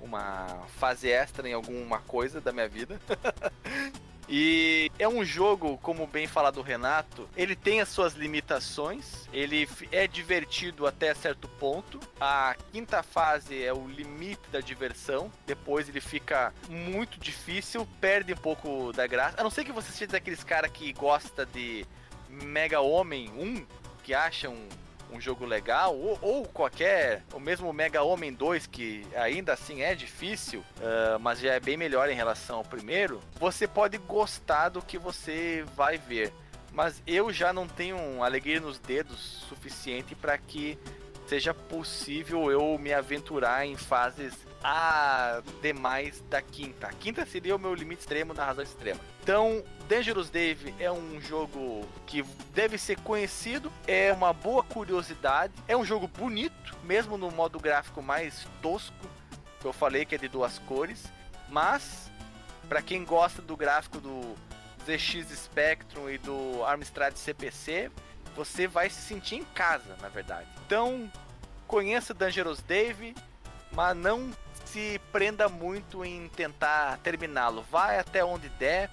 uma fase extra em alguma coisa da minha vida. *laughs* e é um jogo, como bem falado o Renato, ele tem as suas limitações, ele é divertido até certo ponto. A quinta fase é o limite da diversão, depois ele fica muito difícil, perde um pouco da graça. A não ser que você seja daqueles cara que gosta de Mega Homem 1, que acha um, um jogo legal, ou, ou qualquer, o mesmo Mega Homem 2, que ainda assim é difícil, ah, mas já é bem melhor em relação ao primeiro, você pode gostar do que você vai ver. Mas eu já não tenho alegria nos dedos suficiente para que seja possível eu me aventurar em fases a demais da quinta. A quinta seria o meu limite extremo da razão extrema. Então, Dangerous Dave é um jogo que deve ser conhecido, é uma boa curiosidade, é um jogo bonito, mesmo no modo gráfico mais tosco, que eu falei que é de duas cores, mas para quem gosta do gráfico do ZX Spectrum e do Amstrad CPC, você vai se sentir em casa, na verdade. Então, conheça Dangerous Dave, mas não se prenda muito em tentar terminá-lo. Vai até onde der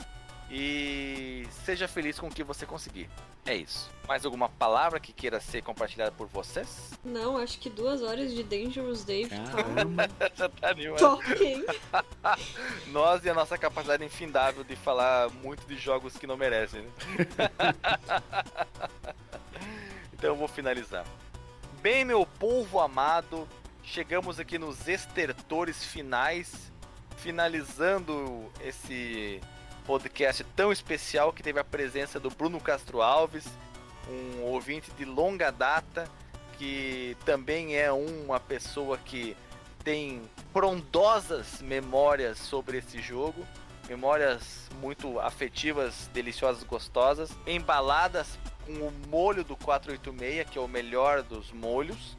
e seja feliz com o que você conseguir. É isso. Mais alguma palavra que queira ser compartilhada por vocês? Não, acho que duas horas de Dangerous Dave *laughs* tá Caramba. Já tá animado. top, hein? *laughs* Nós e a nossa capacidade infindável de falar muito de jogos que não merecem, né? *laughs* então eu vou finalizar. Bem, meu povo amado, chegamos aqui nos estertores finais, finalizando esse podcast tão especial que teve a presença do Bruno Castro Alves, um ouvinte de longa data, que também é uma pessoa que tem frondosas memórias sobre esse jogo, memórias muito afetivas, deliciosas, gostosas, embaladas com o molho do 486, que é o melhor dos molhos.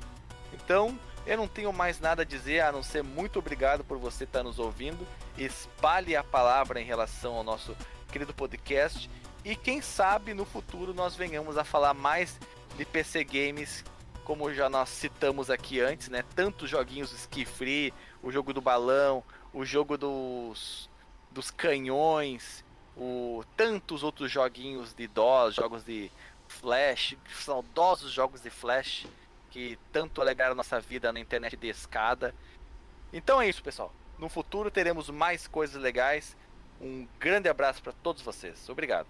Então, eu não tenho mais nada a dizer a não ser muito obrigado por você estar nos ouvindo. Espalhe a palavra em relação ao nosso querido podcast e quem sabe no futuro nós venhamos a falar mais de PC games como já nós citamos aqui antes, né? Tantos joguinhos ski free, o jogo do balão, o jogo dos, dos canhões, o tantos outros joguinhos de DOS, jogos de Flash, saudosos jogos de Flash que tanto alegraram nossa vida na internet de escada. Então é isso, pessoal. No futuro teremos mais coisas legais. Um grande abraço para todos vocês. Obrigado.